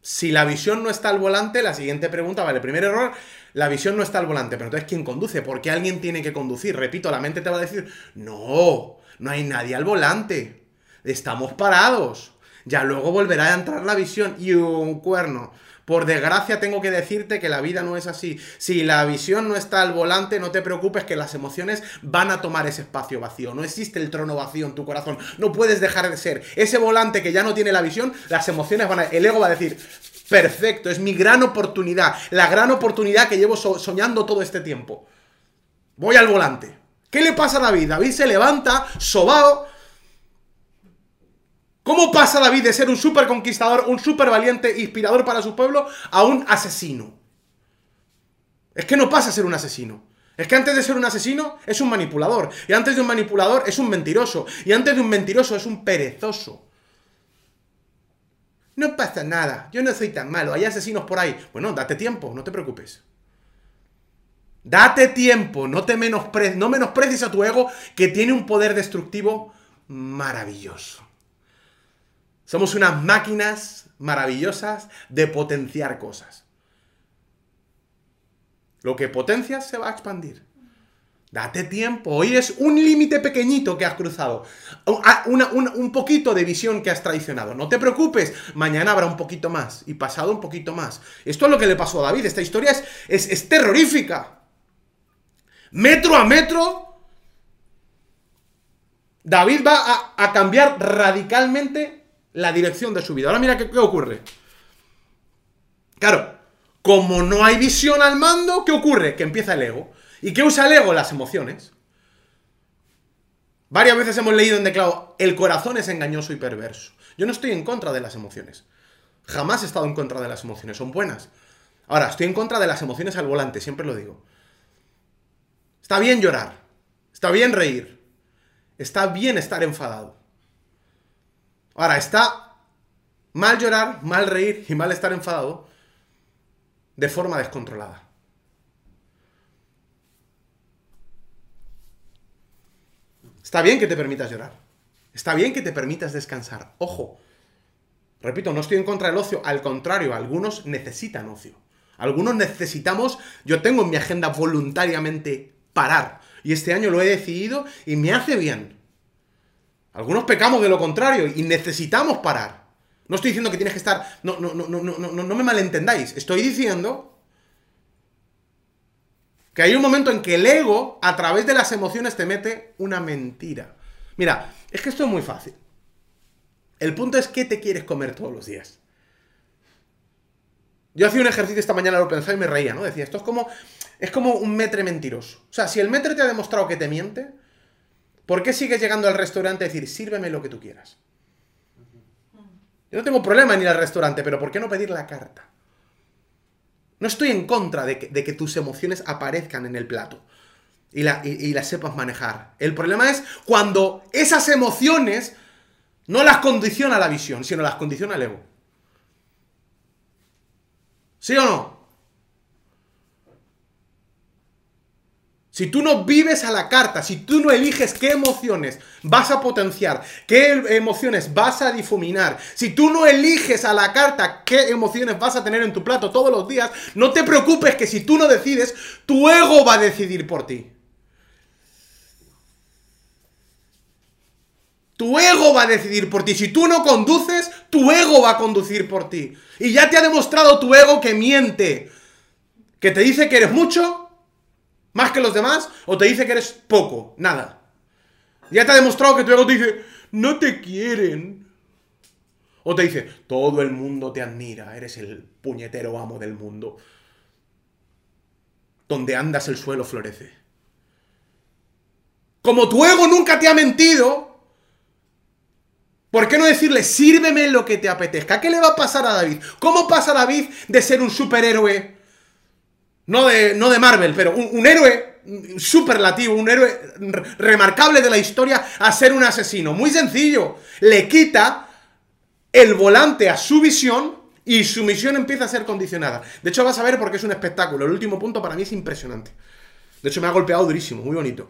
Si la visión no está al volante, la siguiente pregunta, vale, primer error, la visión no está al volante, pero entonces ¿quién conduce? ¿Por qué alguien tiene que conducir? Repito, la mente te va a decir, no, no hay nadie al volante, estamos parados. Ya luego volverá a entrar la visión y un cuerno. Por desgracia tengo que decirte que la vida no es así. Si la visión no está al volante, no te preocupes que las emociones van a tomar ese espacio vacío. No existe el trono vacío en tu corazón. No puedes dejar de ser. Ese volante que ya no tiene la visión, las emociones van a... El ego va a decir, perfecto, es mi gran oportunidad. La gran oportunidad que llevo soñando todo este tiempo. Voy al volante. ¿Qué le pasa a David? David se levanta, sobao, ¿Cómo pasa David de ser un super conquistador, un super valiente, inspirador para su pueblo, a un asesino? Es que no pasa a ser un asesino. Es que antes de ser un asesino es un manipulador. Y antes de un manipulador es un mentiroso. Y antes de un mentiroso es un perezoso. No pasa nada. Yo no soy tan malo. Hay asesinos por ahí. Bueno, date tiempo, no te preocupes. Date tiempo. No, te no menosprecies a tu ego que tiene un poder destructivo maravilloso. Somos unas máquinas maravillosas de potenciar cosas. Lo que potencias se va a expandir. Date tiempo. Hoy es un límite pequeñito que has cruzado. un poquito de visión que has traicionado. No te preocupes. Mañana habrá un poquito más. Y pasado un poquito más. Esto es lo que le pasó a David. Esta historia es, es, terrorífica. Metro a metro. David va a cambiar radicalmente la dirección de su vida. Ahora mira qué, ocurre. Claro, como no hay visión al mando, ¿qué ocurre? Que empieza el ego. ¿Y qué usa el ego? Las emociones. Varias veces hemos leído en declaro, el corazón es engañoso y perverso. Yo no estoy en contra de las emociones. Jamás he estado en contra de las emociones, son buenas. Ahora, estoy en contra de las emociones al volante, siempre lo digo. Está bien llorar, está bien reír, está bien estar enfadado. Ahora, está mal llorar, mal reír y mal estar enfadado de forma descontrolada. Está bien que te permitas llorar. Está bien que te permitas descansar. Ojo. Repito, no estoy en contra del ocio. Al contrario, algunos necesitan ocio. Algunos necesitamos, yo tengo en mi agenda voluntariamente parar. Y este año lo he decidido y me hace bien. Algunos pecamos de lo contrario y necesitamos parar. No estoy diciendo que tienes que estar. No, no, no, no, no, no, me malentendáis. Estoy diciendo que hay un momento en que el ego, a través de las emociones, te mete una mentira. Mira, es que esto es muy fácil. El punto es qué te quieres comer todos los días. Yo hacía un ejercicio esta mañana, lo pensaba y me reía, ¿no? Decía, esto es como, es como un metre mentiroso. O sea, si el metre te ha demostrado que te miente, ¿Por qué sigues llegando al restaurante a decir, sírveme lo que tú quieras? Yo no tengo problema en ir al restaurante, pero ¿por qué no pedir la carta? No estoy en contra de que, tus emociones aparezcan en el plato. y, y las sepas manejar. El problema es cuando esas emociones no las condiciona la visión, sino las condiciona el ego. ¿Sí o no? Si tú no vives a la carta, si tú no eliges qué emociones vas a potenciar, qué emociones vas a difuminar, si tú no eliges a la carta qué emociones vas a tener en tu plato todos los días, no te preocupes que si tú no decides, tu ego va a decidir por ti. Tu ego va a decidir por ti. Si tú no conduces, tu ego va a conducir por ti. Y ya te ha demostrado tu ego que miente. Que te dice que eres mucho más que los demás o te dice que eres poco, nada. Ya te ha demostrado que tu ego te dice, no te quieren. O te dice, todo el mundo te admira, eres el puñetero amo del mundo. Donde andas el suelo florece. Como tu ego nunca te ha mentido, ¿por qué no decirle, sírveme lo que te apetezca? ¿Qué le va a pasar a David? ¿Cómo pasa David de ser un superhéroe no de, Marvel, pero un, héroe superlativo, un héroe remarcable de la historia a ser un asesino. Muy sencillo. Le quita el volante a su visión y su misión empieza a ser condicionada. De hecho, vas a ver porque es un espectáculo. El último punto para mí es impresionante. De hecho, me ha golpeado durísimo, muy bonito.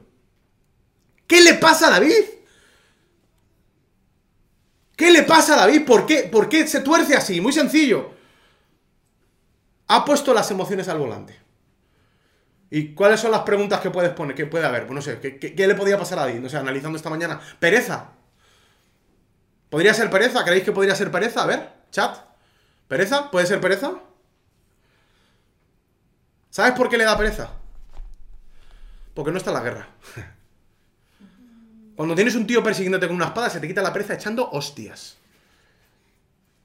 ¿Qué le pasa a David? ¿Qué le pasa a David? ¿Por qué, ¿Por qué se tuerce así? Muy sencillo. Ha puesto las emociones al volante. ¿Y cuáles son las preguntas que puedes poner? Que puede haber? Pues no sé, ¿qué, le podía pasar a David? No sé, analizando esta mañana. Pereza. ¿Podría ser pereza? ¿Creéis que podría ser pereza? A ver, chat. ¿Pereza? ¿Puede ser pereza? ¿Sabes por qué le da pereza? Porque no está en la guerra. *laughs* Cuando tienes un tío persiguiéndote con una espada, se te quita la pereza echando hostias.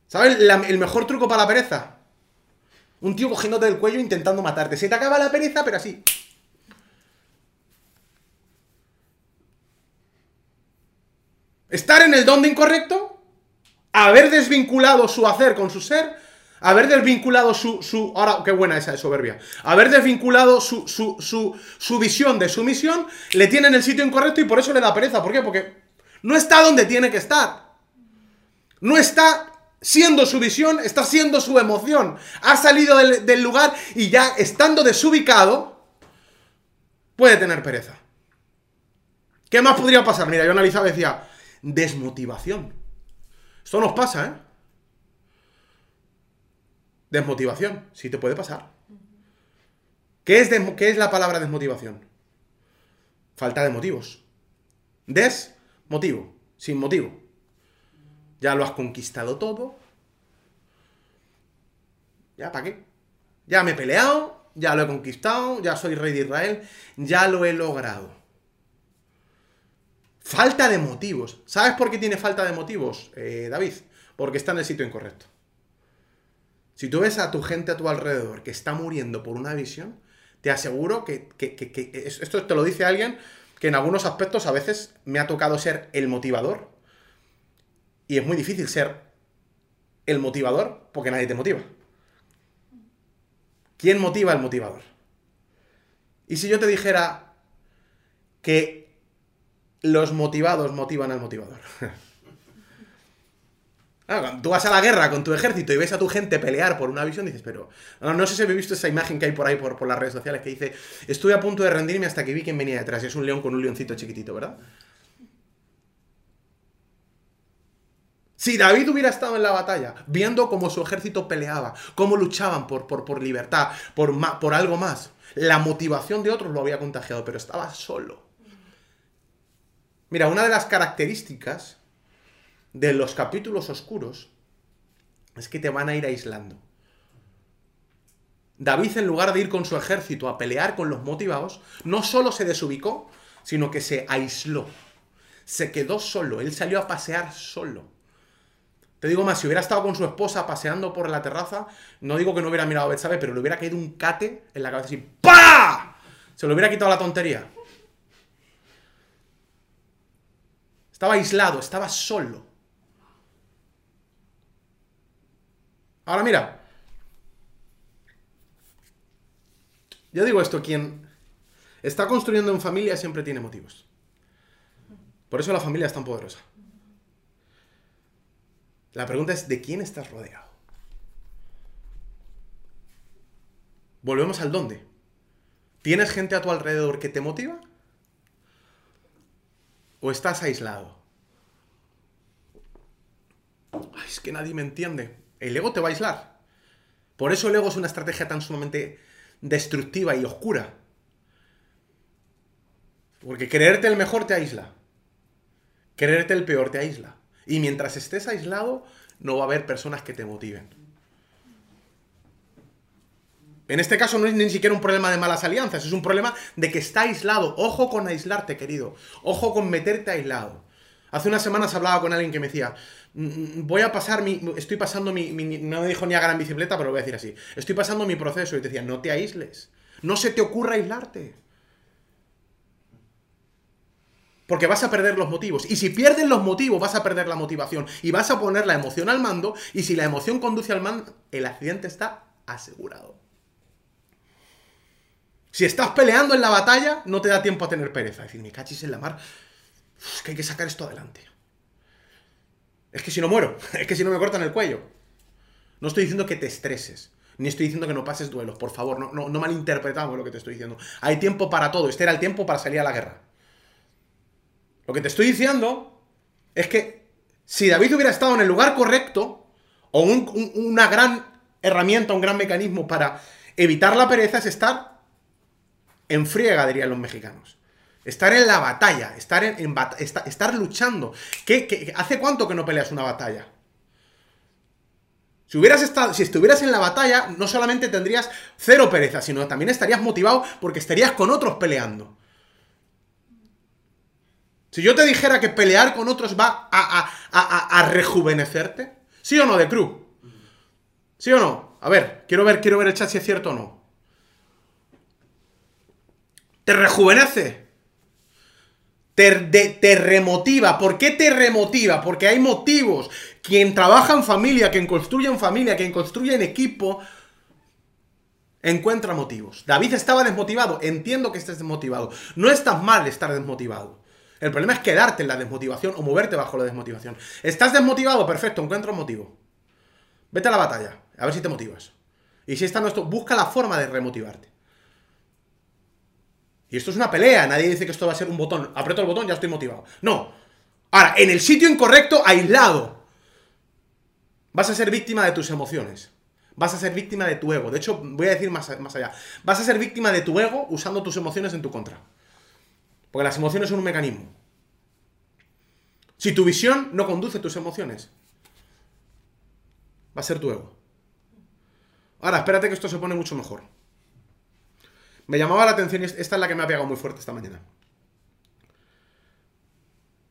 ¿Sabes el mejor truco para la pereza? Un tío cogiéndote del cuello intentando matarte. Se te acaba la pereza, pero así. Estar en el donde incorrecto, haber desvinculado su hacer con su ser, haber desvinculado su, su ahora, qué buena esa de soberbia, haber desvinculado su, su, su, su visión de su misión, le tiene en el sitio incorrecto y por eso le da pereza. ¿Por qué? Porque no está donde tiene que estar. No está siendo su visión, está siendo su emoción. Ha salido del, lugar y ya estando desubicado, puede tener pereza. ¿Qué más podría pasar? Mira, yo analizaba y decía, desmotivación. Esto nos pasa, ¿eh? Desmotivación, sí te puede pasar. ¿Qué es, ¿Qué es la palabra desmotivación? Falta de motivos. Desmotivo, sin motivo. Ya lo has conquistado todo. ¿Ya para qué? Ya me he peleado, ya lo he conquistado, ya soy rey de Israel, ya lo he logrado. Falta de motivos. ¿Sabes por qué tiene falta de motivos, eh, David? Porque está en el sitio incorrecto. Si tú ves a tu gente a tu alrededor que está muriendo por una visión, te aseguro que, que esto te lo dice alguien que en algunos aspectos a veces me ha tocado ser el motivador y es muy difícil ser el motivador porque nadie te motiva. ¿Quién motiva al motivador? Y si yo te dijera que los motivados motivan al motivador. *laughs* Tú vas a la guerra con tu ejército y ves a tu gente pelear por una visión, dices, pero. No, sé si habéis visto esa imagen que hay por ahí por, por, las redes sociales que dice: Estuve a punto de rendirme hasta que vi quién venía detrás. Y es un león con un leoncito chiquitito, ¿verdad? Si David hubiera estado en la batalla, viendo cómo su ejército peleaba, cómo luchaban por, por, por libertad, por, por algo más, la motivación de otros lo había contagiado, pero estaba solo. Mira, una de las características de los capítulos oscuros es que te van a ir aislando. David, en lugar de ir con su ejército a pelear con los motivados, no solo se desubicó, sino que se aisló. Se quedó solo, él salió a pasear solo. Te digo más, si hubiera estado con su esposa paseando por la terraza, no digo que no hubiera mirado a Betsabe, pero le hubiera caído un cate en la cabeza así, ¡pa! Se le hubiera quitado la tontería. Estaba aislado, estaba solo. Ahora mira. Yo digo esto, quien... está construyendo en familia siempre tiene motivos. Por eso la familia es tan poderosa. La pregunta es, ¿de quién estás rodeado? Volvemos al dónde. ¿Tienes gente a tu alrededor que te motiva? ¿O estás aislado? Es que nadie me entiende. El ego te va a aislar. Por eso el ego es una estrategia tan sumamente destructiva y oscura. Porque creerte el mejor te aísla. Creerte el peor te aísla. Y mientras estés aislado, no va a haber personas que te motiven. En este caso no es ni siquiera un problema de malas alianzas, es un problema de que está aislado. Ojo con aislarte, querido. Ojo con meterte aislado. Hace unas semanas hablaba con alguien que me decía, mm, mm, voy a pasar mi, estoy pasando mi, no me dijo ni a en bicicleta, pero lo voy a decir así, estoy pasando mi proceso y te decía, no te aísles, no se te ocurra aislarte. Porque vas a perder los motivos. Y si pierdes los motivos, vas a perder la motivación. Y vas a poner la emoción al mando. Y si la emoción conduce al mando, el accidente está asegurado. Si estás peleando en la batalla, no te da tiempo a tener pereza. Es decir, me cachis en la mar. Es que hay que sacar esto adelante. Es que si no muero, *laughs* es que si no me cortan el cuello. No estoy diciendo que te estreses, ni estoy diciendo que no pases duelos, por favor, no, no, no malinterpretamos lo que te estoy diciendo. Hay tiempo para todo, este era el tiempo para salir a la guerra. Lo que te estoy diciendo es que si David hubiera estado en el lugar correcto, o una gran herramienta, un gran mecanismo para evitar la pereza es estar en friega, dirían los mexicanos. Estar en la batalla, estar, en, luchando. ¿Qué, hace cuánto que no peleas una batalla? Si estuvieras en la batalla, no solamente tendrías cero pereza, sino también estarías motivado porque estarías con otros peleando. Si yo te dijera que pelear con otros va a, a, rejuvenecerte, ¿sí o no, de cruz? ¿Sí o no? A ver, quiero ver, quiero ver el chat si es cierto o no. ¿Te rejuvenece? te, remotiva. ¿Por qué te remotiva? Porque hay motivos. Quien trabaja en familia, quien construye en familia, quien construye en equipo, encuentra motivos. David estaba desmotivado. Entiendo que estés desmotivado. No estás mal estar desmotivado. El problema es quedarte en la desmotivación o moverte bajo la desmotivación. ¿Estás desmotivado? Perfecto, encuentra un motivo. Vete a la batalla, a ver si te motivas. Y si está nuestro, busca la forma de remotivarte. Y esto es una pelea, nadie dice que esto va a ser un botón. Aprieto el botón, ya estoy motivado. No. Ahora, en el sitio incorrecto, aislado, vas a ser víctima de tus emociones. Vas a ser víctima de tu ego. De hecho, voy a decir más, más allá. Vas a ser víctima de tu ego usando tus emociones en tu contra. Porque las emociones son un mecanismo. Si tu visión no conduce tus emociones, va a ser tu ego. Ahora, espérate que esto se pone mucho mejor. Me llamaba la atención, esta es la que me ha pegado muy fuerte esta mañana.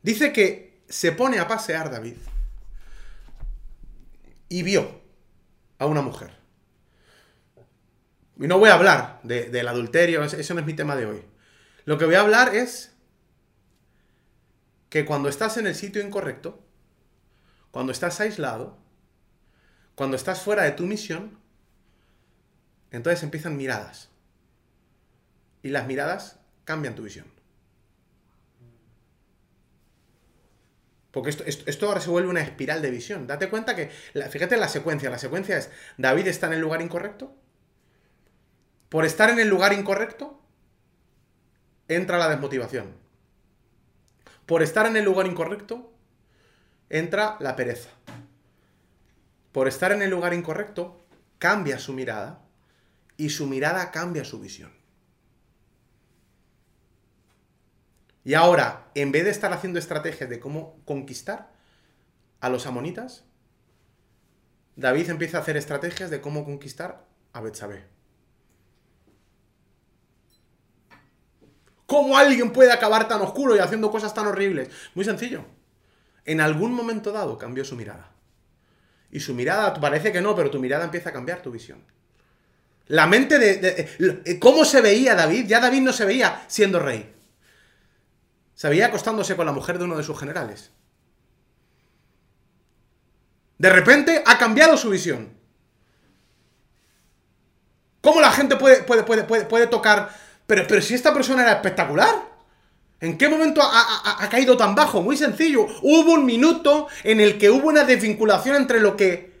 Dice que se pone a pasear David y vio a una mujer. Y no voy a hablar del adulterio, eso no es mi tema de hoy. Lo que voy a hablar es que cuando estás en el sitio incorrecto, cuando estás aislado, cuando estás fuera de tu misión, entonces empiezan miradas. Y las miradas cambian tu visión. Porque esto, esto, ahora se vuelve una espiral de visión. Date cuenta que, fíjate la secuencia. La secuencia es, David está en el lugar incorrecto. Por estar en el lugar incorrecto, entra la desmotivación. Por estar en el lugar incorrecto, entra la pereza. Por estar en el lugar incorrecto, cambia su mirada y su mirada cambia su visión. Y ahora, en vez de estar haciendo estrategias de cómo conquistar a los amonitas, David empieza a hacer estrategias de cómo conquistar a Betsabé. ¿Cómo alguien puede acabar tan oscuro y haciendo cosas tan horribles? Muy sencillo. En algún momento dado cambió su mirada. Y su mirada, parece que no, pero tu mirada empieza a cambiar tu visión. La mente de, ¿Cómo se veía David? Ya David no se veía siendo rey. Se veía acostándose con la mujer de uno de sus generales. De repente ha cambiado su visión. ¿Cómo la gente puede, puede, puede, puede, tocar Pero, pero si esta persona era espectacular. ¿En qué momento ha, caído tan bajo? Muy sencillo. Hubo un minuto en el que hubo una desvinculación entre lo que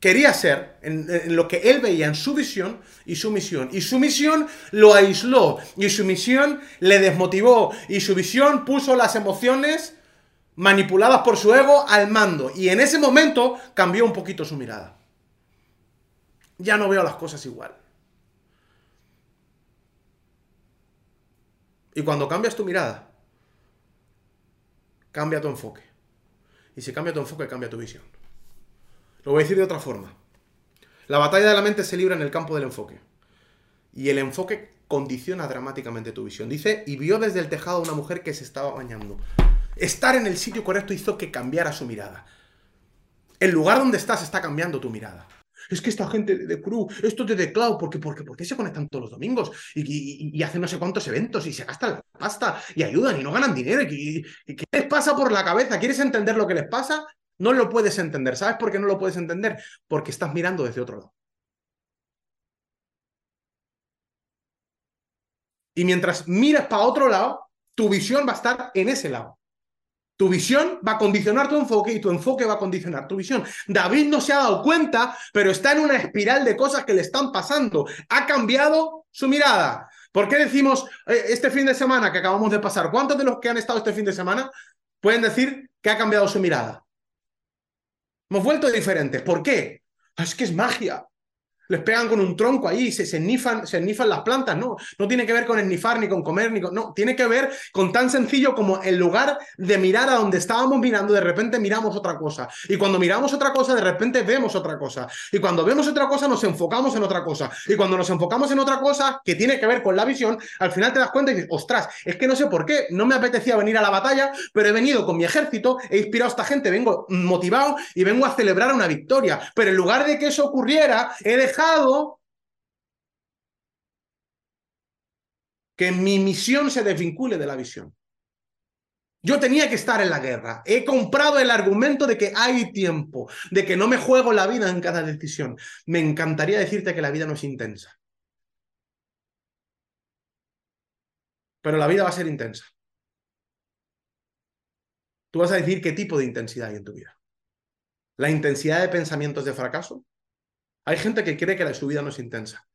quería ser, en, lo que él veía en su visión y su misión. Y su misión lo aisló. Y su misión le desmotivó. Y su visión puso las emociones manipuladas por su ego al mando. Y en ese momento cambió un poquito su mirada. Ya no veo las cosas igual. Y cuando cambias tu mirada, cambia tu enfoque. Y si cambia tu enfoque, cambia tu visión. Lo voy a decir de otra forma. La batalla de la mente se libra en el campo del enfoque. Y el enfoque condiciona dramáticamente tu visión. Dice, y vio desde el tejado a una mujer que se estaba bañando. Estar en el sitio correcto hizo que cambiara su mirada. El lugar donde estás está cambiando tu mirada es que esta gente de, Crew, esto de The Cloud, ¿por qué, por qué, se conectan todos los domingos? Y, hacen no sé cuántos eventos y se gastan la pasta y ayudan y no ganan dinero. Y, ¿Qué les pasa por la cabeza? ¿Quieres entender lo que les pasa? No lo puedes entender. ¿Sabes por qué no lo puedes entender? Porque estás mirando desde otro lado. Y mientras miras para otro lado, tu visión va a estar en ese lado. Tu visión va a condicionar tu enfoque y tu enfoque va a condicionar tu visión. David no se ha dado cuenta, pero está en una espiral de cosas que le están pasando. Ha cambiado su mirada. ¿Por qué decimos eh, este fin de semana que acabamos de pasar? ¿Cuántos de los que han estado este fin de semana pueden decir que ha cambiado su mirada? Hemos vuelto diferentes. ¿Por qué? Ah, es que es magia les pegan con un tronco ahí, se, se, nifan, se nifan las plantas, no, no tiene que ver con nifar ni con comer, ni con, no, tiene que ver con tan sencillo como en lugar de mirar a donde estábamos mirando, de repente miramos otra cosa, y cuando miramos otra cosa, de repente vemos otra cosa, y cuando vemos otra cosa, nos enfocamos en otra cosa, y cuando nos enfocamos en otra cosa que tiene que ver con la visión, al final te das cuenta y dices, ostras, es que no sé por qué, no me apetecía venir a la batalla, pero he venido con mi ejército, he inspirado a esta gente, vengo motivado y vengo a celebrar una victoria, pero en lugar de que eso ocurriera, he dejado que mi misión se desvincule de la visión. Yo tenía que estar en la guerra. He comprado el argumento de que hay tiempo, de que no me juego la vida en cada decisión. Me encantaría decirte que la vida no es intensa. Pero la vida va a ser intensa. Tú vas a decir qué tipo de intensidad hay en tu vida. La intensidad de pensamientos de fracaso, hay gente que cree que su vida no es intensa,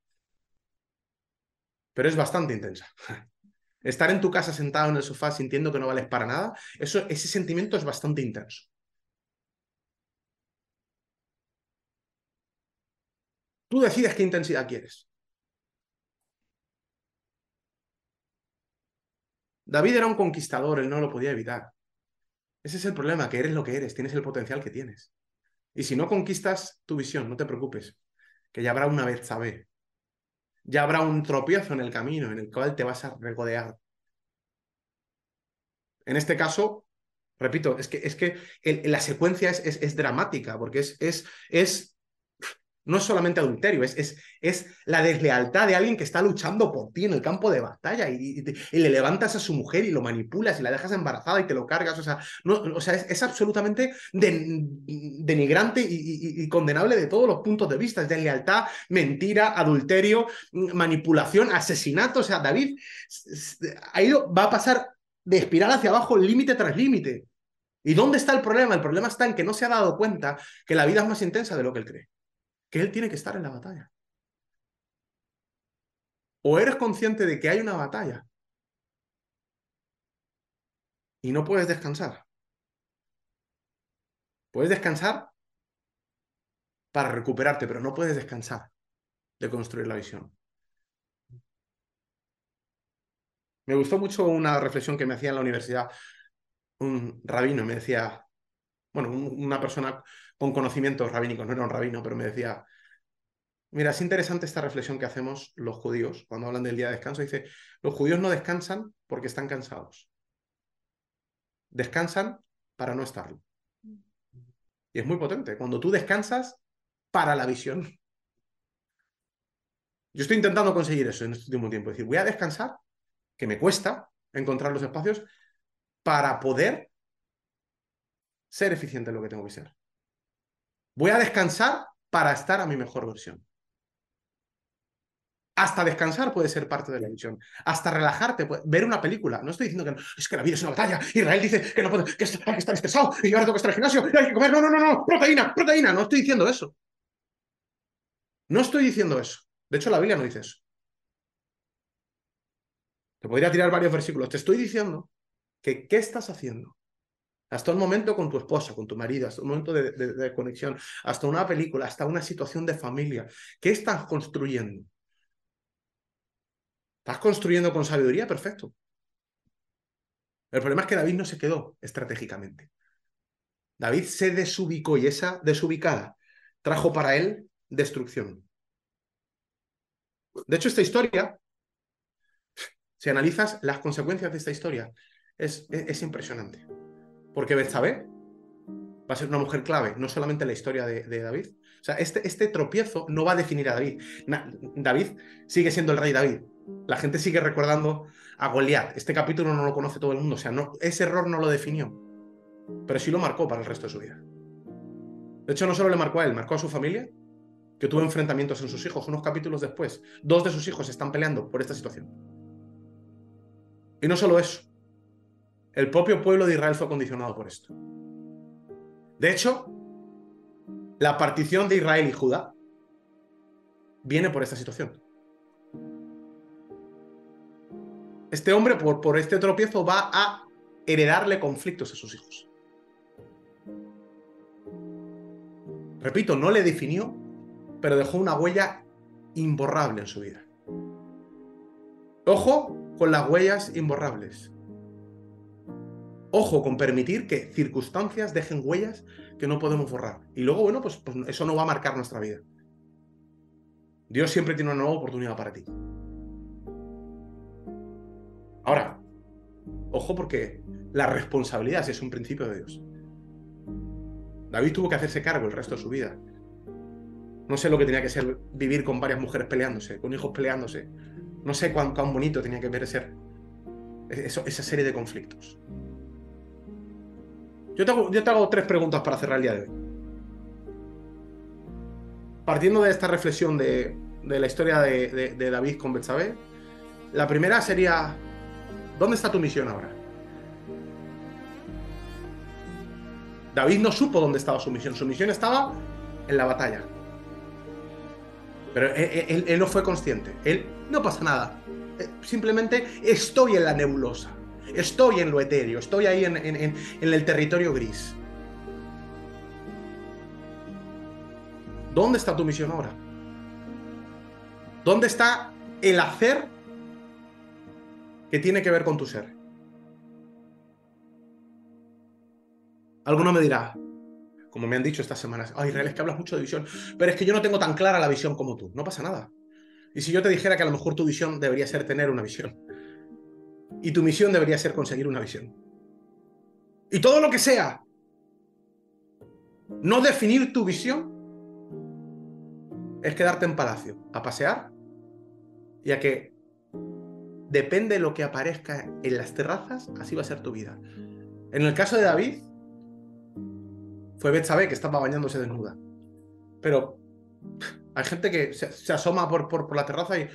pero es bastante intensa. *laughs* Estar en tu casa sentado en el sofá sintiendo que no vales para nada, eso, ese sentimiento es bastante intenso. Tú decides qué intensidad quieres. David era un conquistador, él no lo podía evitar. Ese es el problema, que eres lo que eres, tienes el potencial que tienes. Y si no conquistas tu visión, no te preocupes, que ya habrá una vez saber. Ya habrá un tropiezo en el camino en el cual te vas a regodear. En este caso, repito, es que, es que la secuencia es, es, dramática, porque es, es, es no es solamente adulterio, es, es, es, la deslealtad de alguien que está luchando por ti en el campo de batalla y, le levantas a su mujer y lo manipulas y la dejas embarazada y te lo cargas. O sea, no, o sea es, absolutamente denigrante y, condenable de todos los puntos de vista. Es deslealtad, mentira, adulterio, manipulación, asesinato. O sea, David ha ido, va a pasar de espiral hacia abajo límite tras límite. ¿Y dónde está el problema? El problema está en que no se ha dado cuenta que la vida es más intensa de lo que él cree que él tiene que estar en la batalla. O eres consciente de que hay una batalla y no puedes descansar. Puedes descansar para recuperarte, pero no puedes descansar de construir la visión. Me gustó mucho una reflexión que me hacía en la universidad un rabino, me decía, bueno, una persona con conocimientos rabínicos, no era un rabino, pero me decía, mira, es interesante esta reflexión que hacemos los judíos cuando hablan del día de descanso. Dice, los judíos no descansan porque están cansados. Descansan para no estarlo. Y es muy potente. Cuando tú descansas para la visión. Yo estoy intentando conseguir eso en este último tiempo. Es decir, voy a descansar, que me cuesta encontrar los espacios, para poder ser eficiente en lo que tengo que ser. Voy a descansar para estar a mi mejor versión. Hasta descansar puede ser parte de la visión. Hasta relajarte, ver una película. No estoy diciendo que es que la vida es una batalla. Israel dice que no puede, que, hay que estar estresado y ahora tengo que estar el gimnasio y hay que comer. No, no, no, no. Proteína, proteína. No estoy diciendo eso. No estoy diciendo eso. De hecho, la Biblia no dice eso. Te podría tirar varios versículos. Te estoy diciendo que qué estás haciendo. Hasta un momento con tu esposa, con tu marido, hasta un momento de, conexión, hasta una película, hasta una situación de familia. ¿Qué estás construyendo? ¿Estás construyendo con sabiduría? Perfecto. El problema es que David no se quedó estratégicamente. David se desubicó y esa desubicada trajo para él destrucción. De hecho, esta historia, si analizas las consecuencias de esta historia, es, es, impresionante. Porque Betsabé va a ser una mujer clave, no solamente en la historia de, David. O sea, este, este, tropiezo no va a definir a David. David sigue siendo el rey David, la gente sigue recordando a Goliat. Este capítulo no lo conoce todo el mundo. O sea, ese error no lo definió. Pero sí lo marcó para el resto de su vida. De hecho, no solo le marcó a él, marcó a su familia, que tuvo enfrentamientos en sus hijos. Unos capítulos después, dos de sus hijos están peleando por esta situación. Y no solo eso. El propio pueblo de Israel fue condicionado por esto. De hecho, la partición de Israel y Judá viene por esta situación. este hombre, por, por este tropiezo, va a heredarle conflictos a sus hijos. Repito, no le definió, pero dejó una huella imborrable en su vida. Ojo con las huellas imborrables. Ojo con permitir que circunstancias dejen huellas que no podemos borrar. Y luego, bueno, pues, pues eso no va a marcar nuestra vida. Dios siempre tiene una nueva oportunidad para ti. Ahora, ojo porque la responsabilidad es un principio de Dios. David tuvo que hacerse cargo el resto de su vida. No sé lo que tenía que ser vivir con varias mujeres peleándose, con hijos peleándose. No sé cuán, bonito tenía que ver esa serie de conflictos. Yo te, hago, tres preguntas para cerrar el día de hoy. Partiendo de esta reflexión de, la historia de, David con Betsabé, la primera sería, ¿Dónde está tu misión ahora? David no supo dónde estaba su misión. Su misión estaba en la batalla. Pero él, no fue consciente. Él no pasa nada. Eh, simplemente estoy en la nebulosa. Estoy en lo etéreo. Estoy ahí en, el territorio gris. ¿Dónde está tu misión ahora? ¿Dónde está el hacer que tiene que ver con tu ser. Alguno me dirá, como me han dicho estas semanas, ay, Israel, es que hablas mucho de visión, pero es que yo no tengo tan clara la visión como tú. No pasa nada. Y si yo te dijera que a lo mejor tu visión debería ser tener una visión, y tu misión debería ser conseguir una visión, y todo lo que sea, no definir tu visión, es quedarte en palacio, a pasear y a que depende de lo que aparezca en las terrazas, así va a ser tu vida. En el caso de David, fue Betsabé que estaba bañándose desnuda. Pero hay gente que se, asoma por, la terraza y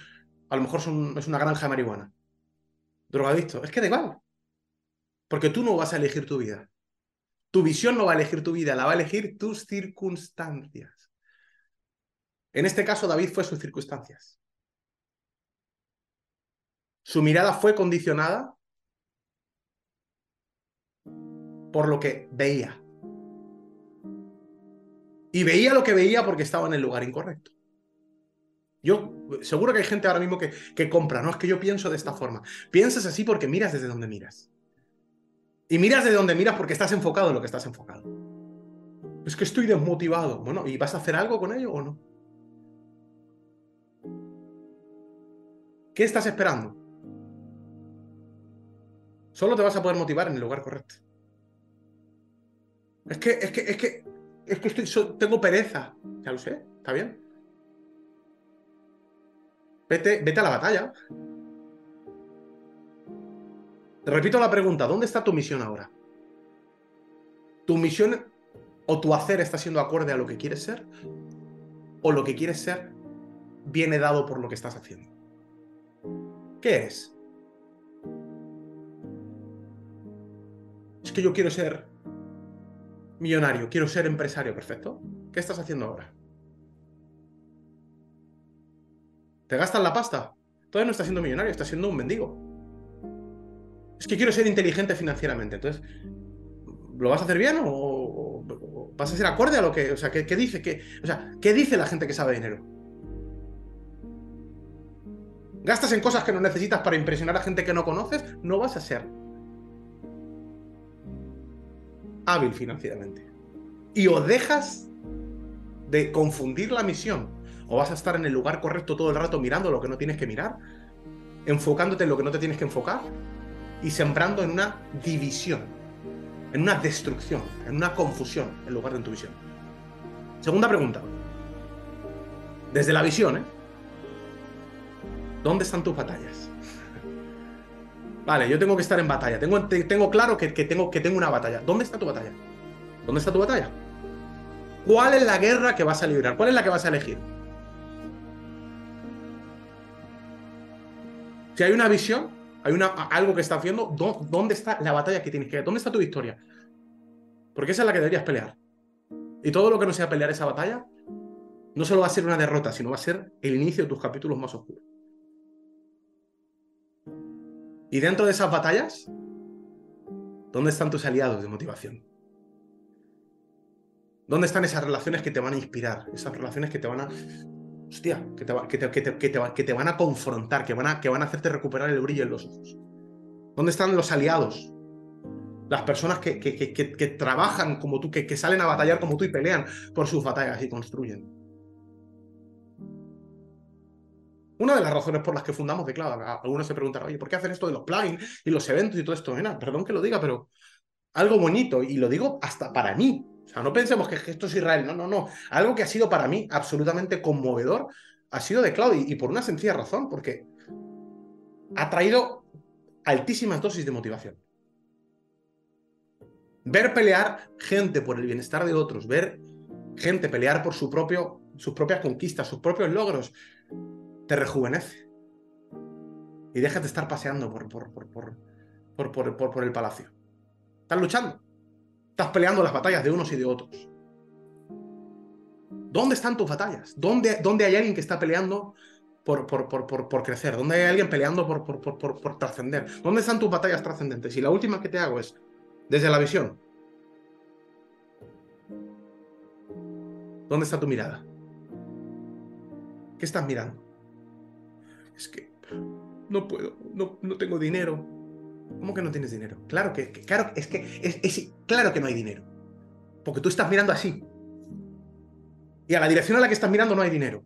a lo mejor es una granja de marihuana. Drogadicto. Es que da igual. Porque tú no vas a elegir tu vida. Tu visión no va a elegir tu vida, la va a elegir tus circunstancias. En este caso, David fue sus circunstancias. Su mirada fue condicionada por lo que veía. Y veía lo que veía porque estaba en el lugar incorrecto. Yo seguro que hay gente ahora mismo que, compra, no es que yo pienso de esta forma. Piensas así porque miras desde donde miras. Y miras desde donde miras porque estás enfocado en lo que estás enfocado. Es que estoy desmotivado. Bueno, ¿y vas a hacer algo con ello o no? ¿Qué estás esperando? Solo te vas a poder motivar en el lugar correcto. Es que, es que, es que, es que tengo pereza. Ya lo sé, está bien. Vete, vete a la batalla. Repito la pregunta, ¿dónde está tu misión ahora? ¿Tu misión o tu hacer está siendo acorde a lo que quieres ser? ¿O lo que quieres ser viene dado por lo que estás haciendo? ¿Qué eres? Es que yo quiero ser millonario, quiero ser empresario, perfecto. ¿Qué estás haciendo ahora? ¿Te gastas la pasta? Todavía no estás siendo millonario, estás siendo un mendigo. Es que quiero ser inteligente financieramente. Entonces, ¿lo vas a hacer bien o, vas a ser acorde a lo que... O sea, ¿qué, dice? ¿Qué, o sea, ¿qué dice la gente que sabe dinero? ¿Gastas en cosas que no necesitas para impresionar a gente que no conoces? No vas a ser hábil financieramente. Y o dejas de confundir la misión, o vas a estar en el lugar correcto todo el rato mirando lo que no tienes que mirar, enfocándote en lo que no te tienes que enfocar y sembrando en una división, en una destrucción, en una confusión en lugar de en tu visión. Segunda pregunta. Desde la visión, ¿eh? ¿Dónde están tus batallas? *laughs* Vale, yo tengo que estar en batalla. Tengo, claro que, tengo, que tengo una batalla. ¿Dónde está tu batalla? ¿Dónde está tu batalla? ¿Cuál es la guerra que vas a librar? ¿Cuál es la que vas a elegir? Si hay una visión, hay una, algo que está haciendo, ¿dónde está la batalla que tienes que ¿Dónde está tu victoria? Porque esa es la que deberías pelear. Y todo lo que no sea pelear esa batalla, no solo va a ser una derrota, sino va a ser el inicio de tus capítulos más oscuros. Y dentro de esas batallas, ¿dónde están tus aliados de motivación? ¿Dónde están esas relaciones que te van a inspirar? Esas relaciones que te van a... Hostia, que te, van a confrontar, que van a, que van a hacerte recuperar el brillo en los ojos. ¿Dónde están los aliados? Las personas que, trabajan como tú, que salen a batallar como tú y pelean por sus batallas y construyen. Una de las razones por las que fundamos Cloud, algunos se preguntan, oye, ¿por qué hacen esto de los plugins y los eventos y todo esto? perdón que lo diga, pero algo bonito, y lo digo hasta para mí. O sea, no pensemos que esto es Israel, no, no, no. Algo que ha sido para mí absolutamente conmovedor ha sido The Cloud, y, por una sencilla razón, porque ha traído altísimas dosis de motivación. Ver pelear gente por el bienestar de otros, ver gente pelear por su propio, sus propias conquistas, sus propios logros, te rejuvenece. Y dejas de estar paseando por, por, por, por, el palacio. Estás luchando. Estás peleando las batallas de unos y de otros. ¿Dónde están tus batallas? ¿Dónde, dónde hay alguien que está peleando por, por, por, crecer? ¿Dónde hay alguien peleando por, por, por, trascender? ¿Dónde están tus batallas trascendentes? Y la última que te hago es, desde la visión, ¿dónde está tu mirada? ¿Qué estás mirando? es que no puedo, no, no tengo dinero. ¿Cómo que no tienes dinero? Claro que, claro, es que es, claro que no hay dinero. Porque tú estás mirando así. Y a la dirección a la que estás mirando no hay dinero.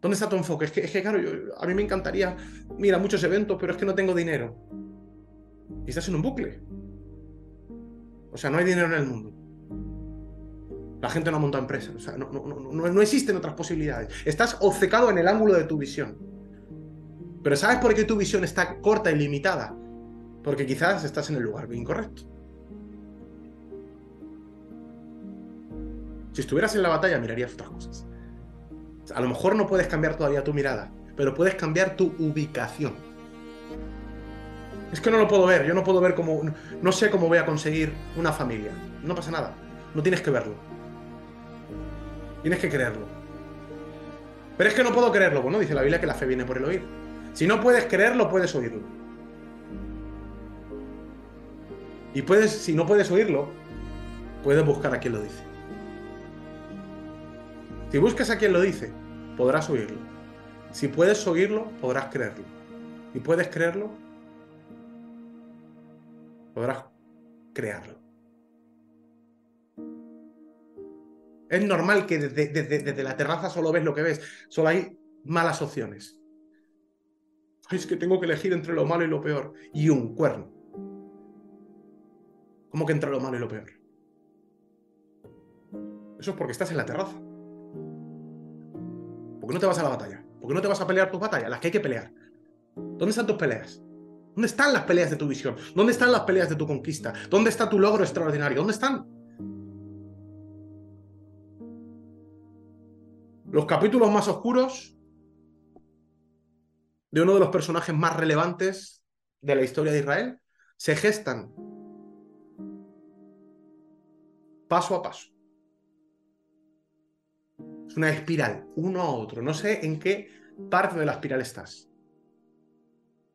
¿Dónde está tu enfoque? Es que, es que claro, a mí me encantaría, mira, muchos eventos, pero es que no tengo dinero. Y estás en un bucle. O sea, no hay dinero en el mundo. La gente no monta empresas. O sea, no, no, existen otras posibilidades. Estás obcecado en el ángulo de tu visión. Pero ¿sabes por qué tu visión está corta y limitada? Porque quizás estás en el lugar incorrecto. Si estuvieras en la batalla, mirarías otras cosas. A lo mejor no puedes cambiar todavía tu mirada, pero puedes cambiar tu ubicación. Es que no lo puedo ver, yo no puedo ver cómo. No sé cómo voy a conseguir una familia. No pasa nada, no tienes que verlo. Tienes que creerlo. Pero es que no puedo creerlo. Bueno, dice la Biblia que la fe viene por el oír. Si no puedes creerlo, puedes oírlo. Y puedes, si no puedes oírlo, puedes buscar a quien lo dice. Si buscas a quien lo dice, podrás oírlo. Si puedes oírlo, podrás creerlo. Y puedes creerlo, podrás crearlo. Es normal que desde, la terraza solo ves lo que ves, solo hay malas opciones. Es que tengo que elegir entre lo malo y lo peor. Y un cuerno. ¿Cómo que entre lo malo y lo peor? Eso es porque estás en la terraza. ¿Por qué no te vas a la batalla? ¿Por qué no te vas a pelear tus batallas? Las que hay que pelear. ¿Dónde están tus peleas? ¿Dónde están las peleas de tu visión? ¿Dónde están las peleas de tu conquista? ¿Dónde está tu logro extraordinario? ¿Dónde están? Los capítulos más oscuros de uno de los personajes más relevantes de la historia de Israel se gestan paso a paso. Es una espiral, uno a otro. No sé en qué parte de la espiral estás.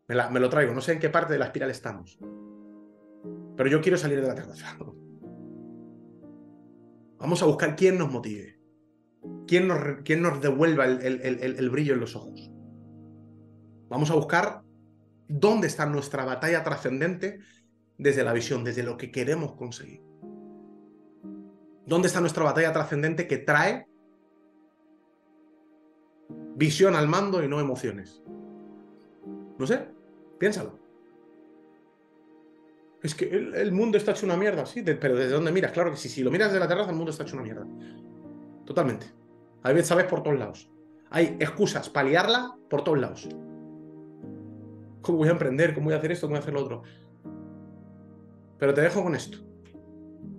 Me, lo traigo, no sé en qué parte de la espiral estamos. Pero yo quiero salir de la terraza. *laughs* Vamos a buscar quién nos motive. Quién nos devuelva el, brillo en los ojos. Vamos a buscar dónde está nuestra batalla trascendente desde la visión, desde lo que queremos conseguir. ¿Dónde está nuestra batalla trascendente que trae visión al mando y no emociones? No sé, piénsalo. Es que el, mundo está hecho una mierda, sí, pero ¿desde dónde miras? Claro que sí, si lo miras desde la terraza, el mundo está hecho una mierda. Totalmente. Hay veces sabes por todos lados. Hay excusas para liarla por todos lados. ¿Cómo voy a emprender? ¿Cómo voy a hacer esto? ¿Cómo voy a hacer lo otro? Pero te dejo con esto.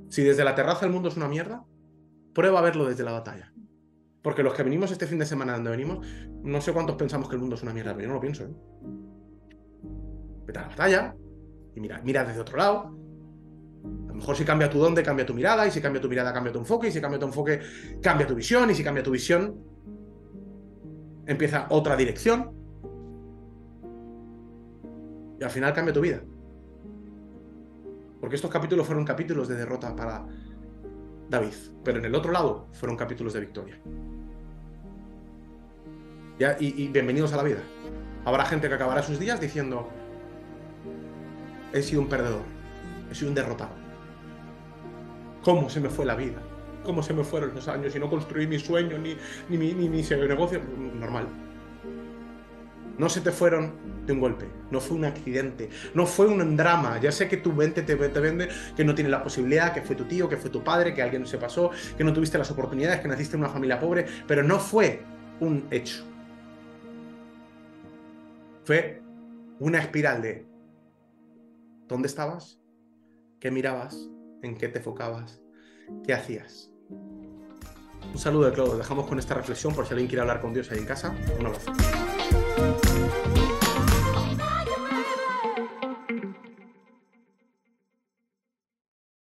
Si desde la terraza el mundo es una mierda, prueba a verlo desde la batalla. Porque los que venimos este fin de semana donde venimos, no sé cuántos pensamos que el mundo es una mierda, pero yo no lo pienso. ¿eh? Vete a la batalla, y mira, mira desde otro lado. A lo mejor si cambia tu dónde, cambia tu mirada, y si cambia tu mirada, cambia tu enfoque, y si cambia tu enfoque, cambia tu visión, y si cambia tu visión, empieza otra dirección. Y al final cambia tu vida. Porque estos capítulos fueron capítulos de derrota para David, pero en el otro lado fueron capítulos de victoria. Y bienvenidos a la vida. Habrá gente que acabará sus días diciendo, he sido un perdedor, he sido un derrotado. ¿Cómo se me fue la vida? ¿Cómo se me fueron los años y no construí mi sueño ni, ni, mi, ni mi negocio? Normal. No se te fueron de un golpe, no fue un accidente, no fue un drama. Ya sé que tu mente te, te, vende que no tiene la posibilidad, que fue tu tío, que fue tu padre, que alguien se pasó, que no tuviste las oportunidades, que naciste en una familia pobre, pero no fue un hecho. Fue una espiral de ¿Dónde estabas? ¿Qué mirabas? ¿En qué te enfocabas? ¿Qué hacías? Un saludo de Claudio. Dejamos con esta reflexión por si alguien quiere hablar con Dios ahí en casa. Un abrazo.